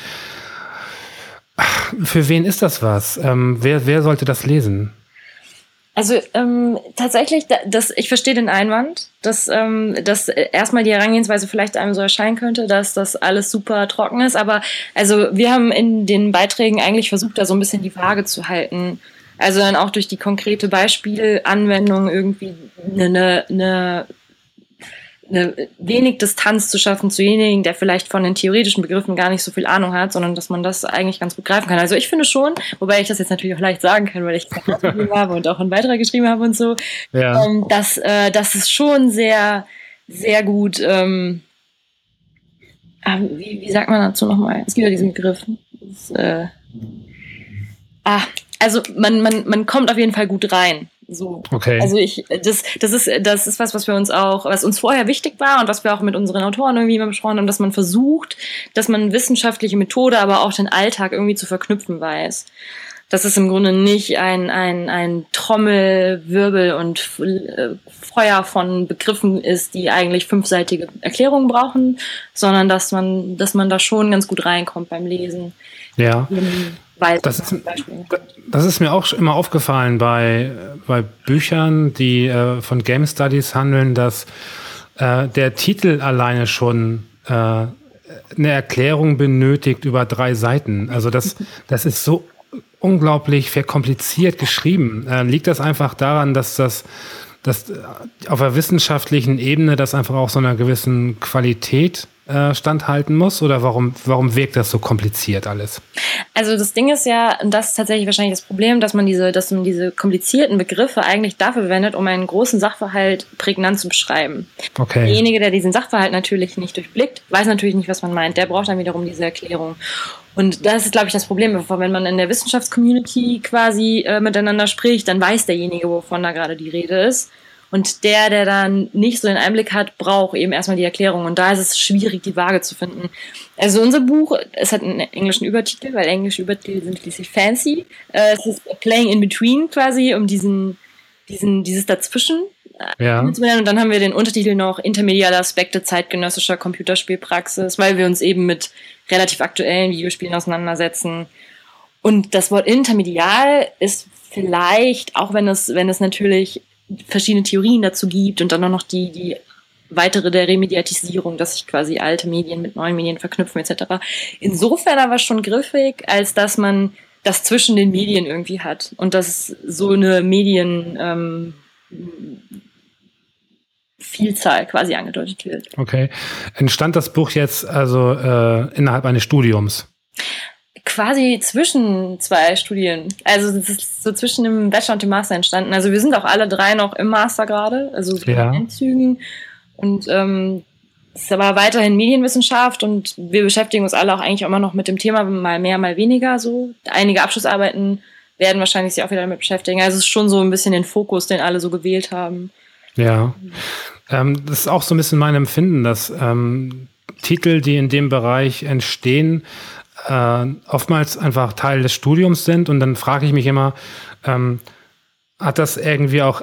Speaker 2: für wen ist das was? Ähm, wer, wer sollte das lesen?
Speaker 7: Also ähm, tatsächlich, da- das, ich verstehe den Einwand, dass, ähm, dass erstmal die Herangehensweise vielleicht einem so erscheinen könnte, dass das alles super trocken ist. Aber also wir haben in den Beiträgen eigentlich versucht, da so ein bisschen die Waage zu halten. Also dann auch durch die konkrete Beispielanwendung irgendwie eine, eine wenig Distanz zu schaffen zu denjenigen, der vielleicht von den theoretischen Begriffen gar nicht so viel Ahnung hat, sondern dass man das eigentlich ganz gut greifen kann. Also ich finde schon, wobei ich das jetzt natürlich auch leicht sagen kann, weil ich es [laughs] geschrieben habe und auch einen Beitrag geschrieben habe und so,
Speaker 2: Ja.
Speaker 7: ähm, dass äh, das ist schon sehr, sehr gut. Ähm, ah, wie, wie sagt man dazu nochmal? Es gibt ja diesen Begriff. Das, äh, ah, also man, man, man kommt auf jeden Fall gut rein. So.
Speaker 2: Okay.
Speaker 7: Also ich, das, das ist, das ist was, was wir uns auch, was uns vorher wichtig war und was wir auch mit unseren Autoren irgendwie immer besprochen haben, dass man versucht, dass man wissenschaftliche Methode, aber auch den Alltag irgendwie zu verknüpfen weiß. Dass es im Grunde nicht ein, ein, ein Trommelwirbel und äh, Feuer von Begriffen ist, die eigentlich fünfseitige Erklärungen brauchen, sondern dass man, dass man da schon ganz gut reinkommt beim Lesen.
Speaker 2: ja.
Speaker 7: Ähm, Weil
Speaker 2: Das ist-. Das ist mir auch immer aufgefallen bei, bei Büchern, die äh, von Game Studies handeln, dass äh, der Titel alleine schon äh, eine Erklärung benötigt über drei Seiten. Also das, [laughs] das ist so unglaublich verkompliziert geschrieben. Äh, liegt das einfach daran, dass das dass äh, auf der wissenschaftlichen Ebene das einfach auch so einer gewissen Qualität äh, standhalten muss? Oder warum, warum wirkt das so kompliziert alles?
Speaker 7: Also das Ding ist ja, und das ist tatsächlich wahrscheinlich das Problem, dass man diese, dass man diese komplizierten Begriffe eigentlich dafür verwendet, um einen großen Sachverhalt prägnant zu beschreiben.
Speaker 2: Okay.
Speaker 7: Derjenige, der diesen Sachverhalt natürlich nicht durchblickt, weiß natürlich nicht, was man meint. Der braucht dann wiederum diese Erklärung. Und das ist, glaube ich, das Problem. Wenn man in der Wissenschaftscommunity quasi äh, miteinander spricht, dann weiß derjenige, wovon da gerade die Rede ist. Und der, der dann nicht so den Einblick hat, braucht eben erstmal die Erklärung. Und da ist es schwierig, die Waage zu finden. Also unser Buch, es hat einen englischen Übertitel, weil englische Übertitel sind schließlich fancy. Äh, es ist Playing in Between quasi, um diesen, diesen, dieses Dazwischen
Speaker 2: Ja.
Speaker 7: und dann haben wir den Untertitel noch Intermediale Aspekte zeitgenössischer Computerspielpraxis, weil wir uns eben mit relativ aktuellen Videospielen auseinandersetzen. Und das Wort intermedial ist vielleicht, auch wenn es, wenn es natürlich verschiedene Theorien dazu gibt und dann auch noch die, die weitere der Remediatisierung, dass sich quasi alte Medien mit neuen Medien verknüpfen etc. Insofern aber schon griffig, als dass man das zwischen den Medien irgendwie hat und dass so eine Medien ähm, Vielzahl quasi angedeutet wird.
Speaker 2: Okay. Entstand das Buch jetzt also äh, innerhalb eines Studiums?
Speaker 7: Quasi zwischen zwei Studien. Also es ist so zwischen dem Bachelor und dem Master entstanden. Also wir sind auch alle drei noch im Master gerade, also so
Speaker 2: Ja.
Speaker 7: in Endzügen. Und ähm, es ist aber weiterhin Medienwissenschaft und wir beschäftigen uns alle auch eigentlich immer noch mit dem Thema, mal mehr, mal weniger so. Einige Abschlussarbeiten werden wahrscheinlich sich auch wieder damit beschäftigen. Also es ist schon so ein bisschen den Fokus, den alle so gewählt haben.
Speaker 2: Ja. Ähm, das ist auch so ein bisschen mein Empfinden, dass ähm, Titel, die in dem Bereich entstehen, äh, oftmals einfach Teil des Studiums sind. Und dann frage ich mich immer, ähm, hat das irgendwie auch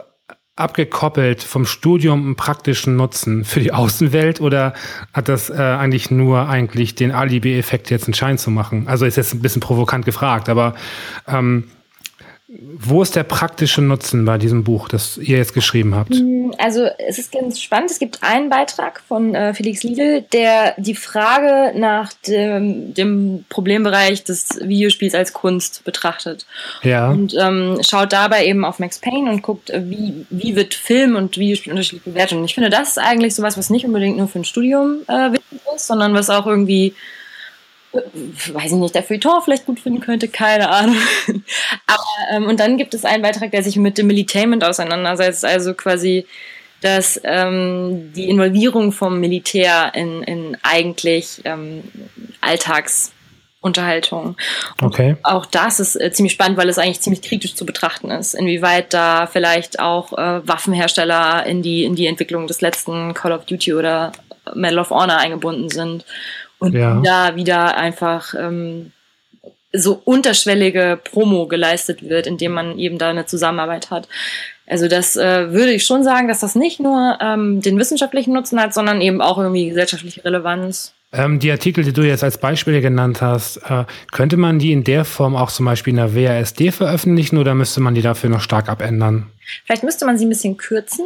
Speaker 2: abgekoppelt vom Studium einen praktischen Nutzen für die Außenwelt oder hat das äh, eigentlich nur eigentlich den Alibi-Effekt jetzt einen Schein zu machen? Also ist jetzt ein bisschen provokant gefragt, aber ähm, wo ist der praktische Nutzen bei diesem Buch, das ihr jetzt geschrieben habt?
Speaker 7: Also es ist ganz spannend. Es gibt einen Beitrag von äh, Felix Liedl, der die Frage nach dem, dem Problembereich des Videospiels als Kunst betrachtet.
Speaker 2: Ja.
Speaker 7: Und ähm, schaut dabei eben auf Max Payne und guckt, äh, wie, wie wird Film und Videospiel unterschiedlich bewertet. Und ich finde, das ist eigentlich sowas, was nicht unbedingt nur für ein Studium äh, wichtig ist, sondern was auch irgendwie weiß ich nicht, der Feuilleton vielleicht gut finden könnte, keine Ahnung. [laughs] Aber, ähm, und dann gibt es einen Beitrag, der sich mit dem Militainment auseinandersetzt, also quasi dass ähm, die Involvierung vom Militär in, in eigentlich ähm, Alltagsunterhaltung.
Speaker 2: Okay.
Speaker 7: Auch das ist äh, ziemlich spannend, weil es eigentlich ziemlich kritisch zu betrachten ist, inwieweit da vielleicht auch äh, Waffenhersteller in die, in die Entwicklung des letzten Call of Duty oder Medal of Honor eingebunden sind und
Speaker 2: Ja.
Speaker 7: da wieder einfach ähm, so unterschwellige Promo geleistet wird, indem man eben da eine Zusammenarbeit hat. Also das äh, würde ich schon sagen, dass das nicht nur ähm, den wissenschaftlichen Nutzen hat, sondern eben auch irgendwie gesellschaftliche Relevanz.
Speaker 2: Ähm, die Artikel, die du jetzt als Beispiele genannt hast, äh, könnte man die in der Form auch zum Beispiel in der WASD veröffentlichen oder müsste man die dafür noch stark abändern?
Speaker 7: Vielleicht müsste man sie ein bisschen kürzen,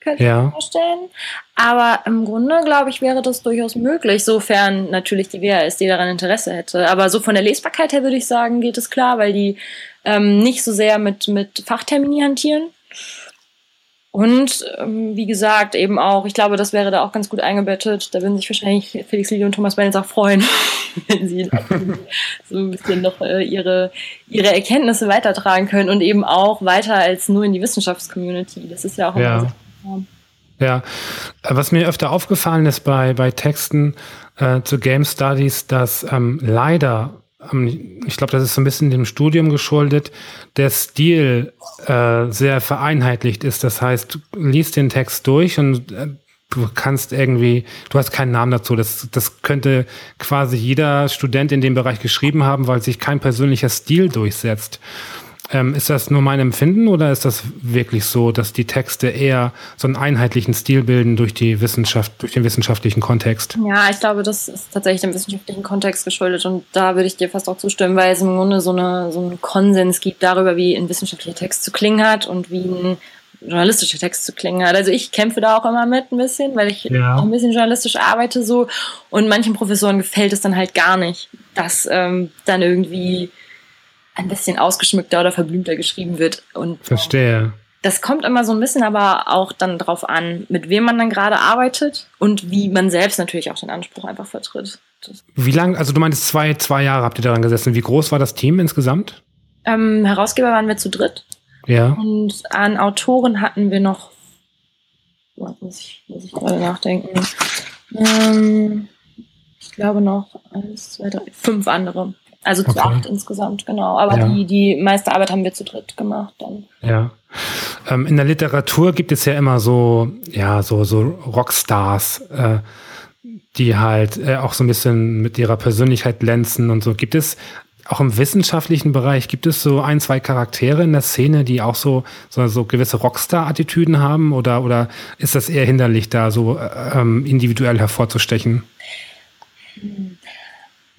Speaker 7: könnte ich
Speaker 2: Ja.
Speaker 7: mir vorstellen. Aber im Grunde, glaube ich, wäre das durchaus möglich, sofern natürlich die WASD daran Interesse hätte. Aber so von der Lesbarkeit her würde ich sagen, geht es klar, weil die ähm, nicht so sehr mit, mit Fachtermini hantieren. Und ähm, wie gesagt, eben auch, ich glaube, das wäre da auch ganz gut eingebettet. Da würden sich wahrscheinlich Felix Lili und Thomas Benitz auch freuen, [laughs] wenn sie [laughs] so ein bisschen noch äh, ihre, ihre Erkenntnisse weitertragen können und eben auch weiter als nur in die Wissenschaftscommunity. Das ist ja auch immer
Speaker 2: Ja.
Speaker 7: Sehr-
Speaker 2: Ja, was mir öfter aufgefallen ist bei, bei Texten äh, zu Game Studies, dass ähm, leider, ähm, ich glaube, das ist so ein bisschen dem Studium geschuldet, der Stil äh, sehr vereinheitlicht ist. Das heißt, du liest den Text durch und äh, du kannst irgendwie, du hast keinen Namen dazu. Das, das könnte quasi jeder Student in dem Bereich geschrieben haben, weil sich kein persönlicher Stil durchsetzt. Ähm, ist das nur mein Empfinden oder ist das wirklich so, dass die Texte eher so einen einheitlichen Stil bilden durch die Wissenschaft, durch den wissenschaftlichen Kontext?
Speaker 7: Ja, ich glaube, das ist tatsächlich dem wissenschaftlichen Kontext geschuldet und da würde ich dir fast auch zustimmen, weil es im Grunde so, eine, so einen Konsens gibt darüber, wie ein wissenschaftlicher Text zu klingen hat und wie ein journalistischer Text zu klingen hat. Also ich kämpfe da auch immer mit ein bisschen, weil ich
Speaker 2: Ja.
Speaker 7: auch ein bisschen journalistisch arbeite so und manchen Professoren gefällt es dann halt gar nicht, dass ähm, dann irgendwie ein bisschen ausgeschmückter oder verblümter geschrieben wird und
Speaker 2: Verstehe.
Speaker 7: das kommt immer so ein bisschen aber auch dann drauf an, mit wem man dann gerade arbeitet und wie man selbst natürlich auch den Anspruch einfach vertritt. Das,
Speaker 2: Wie lang, also du meintest zwei, zwei Jahre habt ihr daran gesessen. Wie groß war das Team insgesamt?
Speaker 7: ähm, Herausgeber waren wir zu dritt
Speaker 2: Ja.
Speaker 7: und an Autoren hatten wir noch, muss ich, muss ich gerade nachdenken, ähm, ich glaube noch eins, zwei, drei, fünf andere. Also zu
Speaker 2: Okay.
Speaker 7: acht insgesamt, genau. Aber
Speaker 2: Ja.
Speaker 7: die, die meiste Arbeit haben wir zu dritt gemacht dann.
Speaker 2: Ja. Ähm, in der Literatur gibt es ja immer so, ja, so, so Rockstars, äh, die halt äh, auch so ein bisschen mit ihrer Persönlichkeit glänzen und so. Gibt es auch im wissenschaftlichen Bereich, gibt es so ein, zwei Charaktere in der Szene, die auch so, so, so gewisse Rockstar-Attitüden haben oder, oder ist das eher hinderlich, da so äh, ähm, individuell hervorzustechen?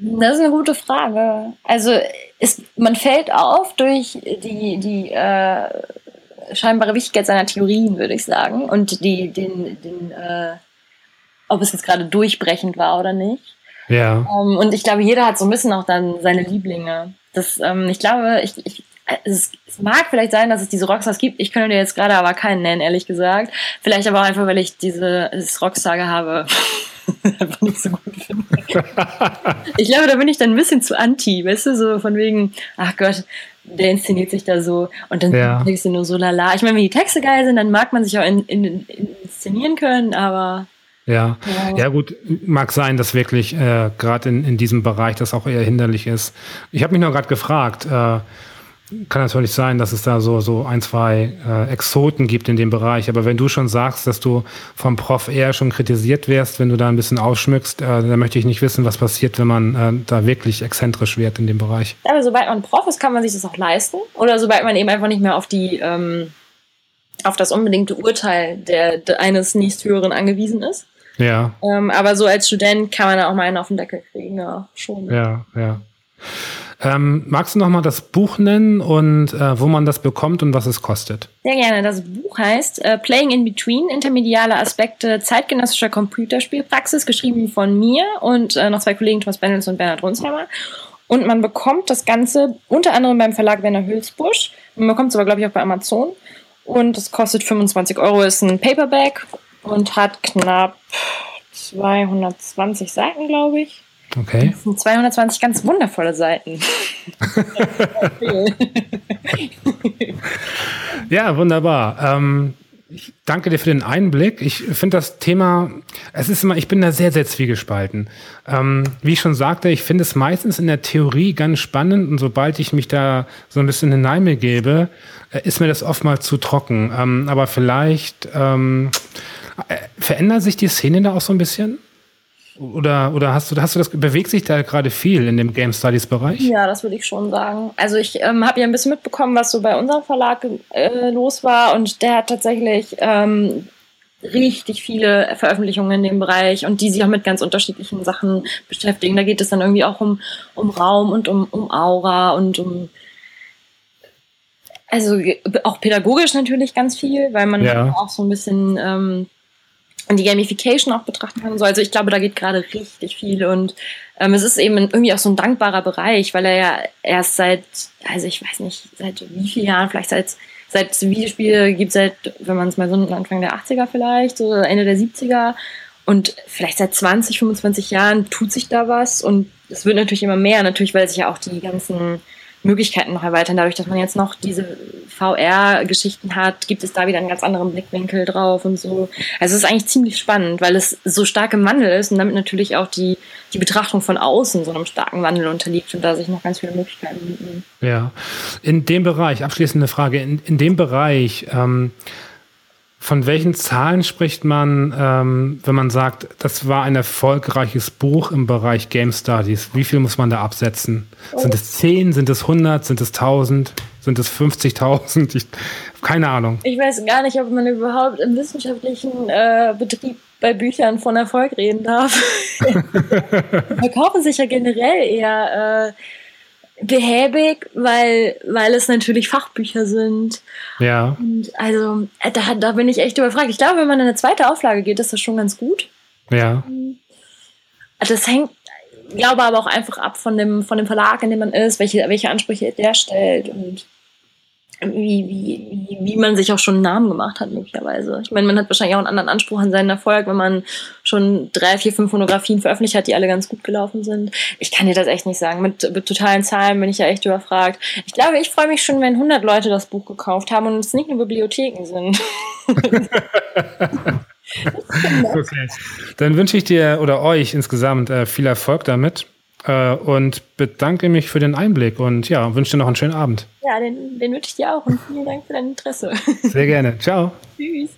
Speaker 7: Das ist eine gute Frage. Also ist, man fällt auf durch die, die äh, scheinbare Wichtigkeit seiner Theorien, würde ich sagen. Und die, den, den äh, ob es jetzt gerade durchbrechend war oder nicht.
Speaker 2: Ja.
Speaker 7: Ähm, und ich glaube, jeder hat so ein bisschen auch dann seine Lieblinge. Das, ähm, ich glaube, ich, ich, es, mag vielleicht sein, dass es diese Rockstars gibt. Ich könnte dir jetzt gerade aber keinen nennen, ehrlich gesagt. Vielleicht aber auch einfach, weil ich diese dieses Rockstar habe. [laughs] einfach nicht so gut finde. ich glaube, da bin ich dann ein bisschen zu anti, weißt du, so von wegen, ach Gott, der inszeniert sich da so und dann
Speaker 2: Ja.
Speaker 7: du nur so lala. Ich meine, wenn die Texte geil sind, dann mag man sich auch in, in, in, inszenieren können, aber
Speaker 2: Ja.
Speaker 7: Ja.
Speaker 2: ja, gut, mag sein, dass wirklich äh, gerade in, in diesem Bereich das auch eher hinderlich ist. Ich habe mich noch gerade gefragt, äh, kann natürlich sein, dass es da so, so ein, zwei äh, Exoten gibt in dem Bereich, aber wenn du schon sagst, dass du vom Prof eher schon kritisiert wärst, wenn du da ein bisschen ausschmückst, äh, dann möchte ich nicht wissen, was passiert, wenn man äh, da wirklich exzentrisch wird in dem Bereich.
Speaker 7: Aber sobald man Prof ist, kann man sich das auch leisten. Oder sobald man eben einfach nicht mehr auf die, ähm, auf das unbedingte Urteil der, der eines nächsthöheren angewiesen ist.
Speaker 2: Ja,
Speaker 7: Ähm, aber so als Student kann man da auch mal einen auf den Deckel kriegen, ja, schon.
Speaker 2: ja, ja. Ähm, magst du noch mal das Buch nennen und äh, wo man das bekommt und was es kostet?
Speaker 7: Sehr gerne. Das Buch heißt äh, Playing in Between, intermediale Aspekte zeitgenössischer Computerspielpraxis, geschrieben von mir und äh, noch zwei Kollegen, Thomas Bendels und Bernhard Runsheimer. Und man bekommt das Ganze unter anderem beim Verlag Werner Hülsbusch. Man bekommt es aber, glaube ich, auch bei Amazon. Und es kostet 25 Euro, ist ein Paperback und hat knapp 220 Seiten, glaube ich.
Speaker 2: Okay.
Speaker 7: Das sind 220 ganz wundervolle Seiten. [laughs]
Speaker 2: ja, wunderbar. Ähm, ich danke dir für den Einblick. Ich finde das Thema, es ist immer, ich bin da sehr, sehr zwiegespalten. Ähm, wie ich schon sagte, ich finde es meistens in der Theorie ganz spannend und sobald ich mich da so ein bisschen hineinbegebe, äh, ist mir das oftmals zu trocken. Ähm, aber vielleicht ähm, äh, verändert sich die Szene da auch so ein bisschen? Oder, oder hast du, hast du das, bewegt sich da gerade viel in dem Game Studies Bereich?
Speaker 7: Ja, das würde ich schon sagen. Also ich ähm, habe ja ein bisschen mitbekommen, was so bei unserem Verlag äh, los war und der hat tatsächlich ähm, richtig viele Veröffentlichungen in dem Bereich und die sich auch mit ganz unterschiedlichen Sachen beschäftigen. Da geht es dann irgendwie auch um, um Raum und um, um Aura und um also auch pädagogisch natürlich ganz viel, weil man ja. auch so ein bisschen ähm, die Gamification auch betrachten kann. So, also ich glaube, da geht gerade richtig viel und ähm, es ist eben irgendwie auch so ein dankbarer Bereich, weil er ja erst seit, also ich weiß nicht, seit wie vielen Jahren, vielleicht seit seit Videospiele gibt seit, wenn man es mal so Anfang der 80er vielleicht, so Ende der 70er und vielleicht seit 20, 25 Jahren tut sich da was und es wird natürlich immer mehr, natürlich, weil sich ja auch die ganzen Möglichkeiten noch erweitern. Dadurch, dass man jetzt noch diese VR-Geschichten hat, gibt es da wieder einen ganz anderen Blickwinkel drauf und so. Also es ist eigentlich ziemlich spannend, weil es so stark im Wandel ist und damit natürlich auch die, die Betrachtung von außen so einem starken Wandel unterliegt und da sich noch ganz viele Möglichkeiten mitnehmen.
Speaker 2: Ja, in dem Bereich, abschließende Frage, in, in dem Bereich, ähm, von welchen Zahlen spricht man, ähm, wenn man sagt, das war ein erfolgreiches Buch im Bereich Game Studies? Wie viel muss man da absetzen? Oh. Sind es 10, sind es 100, sind es 1000, sind es 50.000? Keine Ahnung.
Speaker 7: Ich weiß gar nicht, ob man überhaupt im wissenschaftlichen äh, Betrieb bei Büchern von Erfolg reden darf. [laughs] Verkaufen sich ja generell eher äh, behäbig, weil, weil es natürlich Fachbücher sind.
Speaker 2: Ja.
Speaker 7: Und also, äh, da, da bin ich echt überfragt. Ich glaube, wenn man in eine zweite Auflage geht, ist das schon ganz gut.
Speaker 2: Ja.
Speaker 7: Das hängt, glaube aber auch einfach ab von dem, von dem Verlag, in dem man ist, welche, welche Ansprüche der stellt und wie, wie, wie man sich auch schon einen Namen gemacht hat, möglicherweise. Ich meine, man hat wahrscheinlich auch einen anderen Anspruch an seinen Erfolg, wenn man schon drei, vier, fünf Fotografien veröffentlicht hat, die alle ganz gut gelaufen sind. Ich kann dir das echt nicht sagen. Mit, mit totalen Zahlen bin ich ja echt überfragt. Ich glaube, ich freue mich schon, wenn 100 Leute das Buch gekauft haben und es nicht nur Bibliotheken sind. [laughs] [laughs]
Speaker 2: okay. Dann wünsche ich dir oder euch insgesamt äh, viel Erfolg damit äh, und bedanke mich für den Einblick und ja, wünsche dir noch einen schönen Abend.
Speaker 7: Ja, den, den wünsche ich dir auch und vielen Dank für dein Interesse.
Speaker 2: Sehr gerne. Ciao. [laughs]
Speaker 7: Tschüss.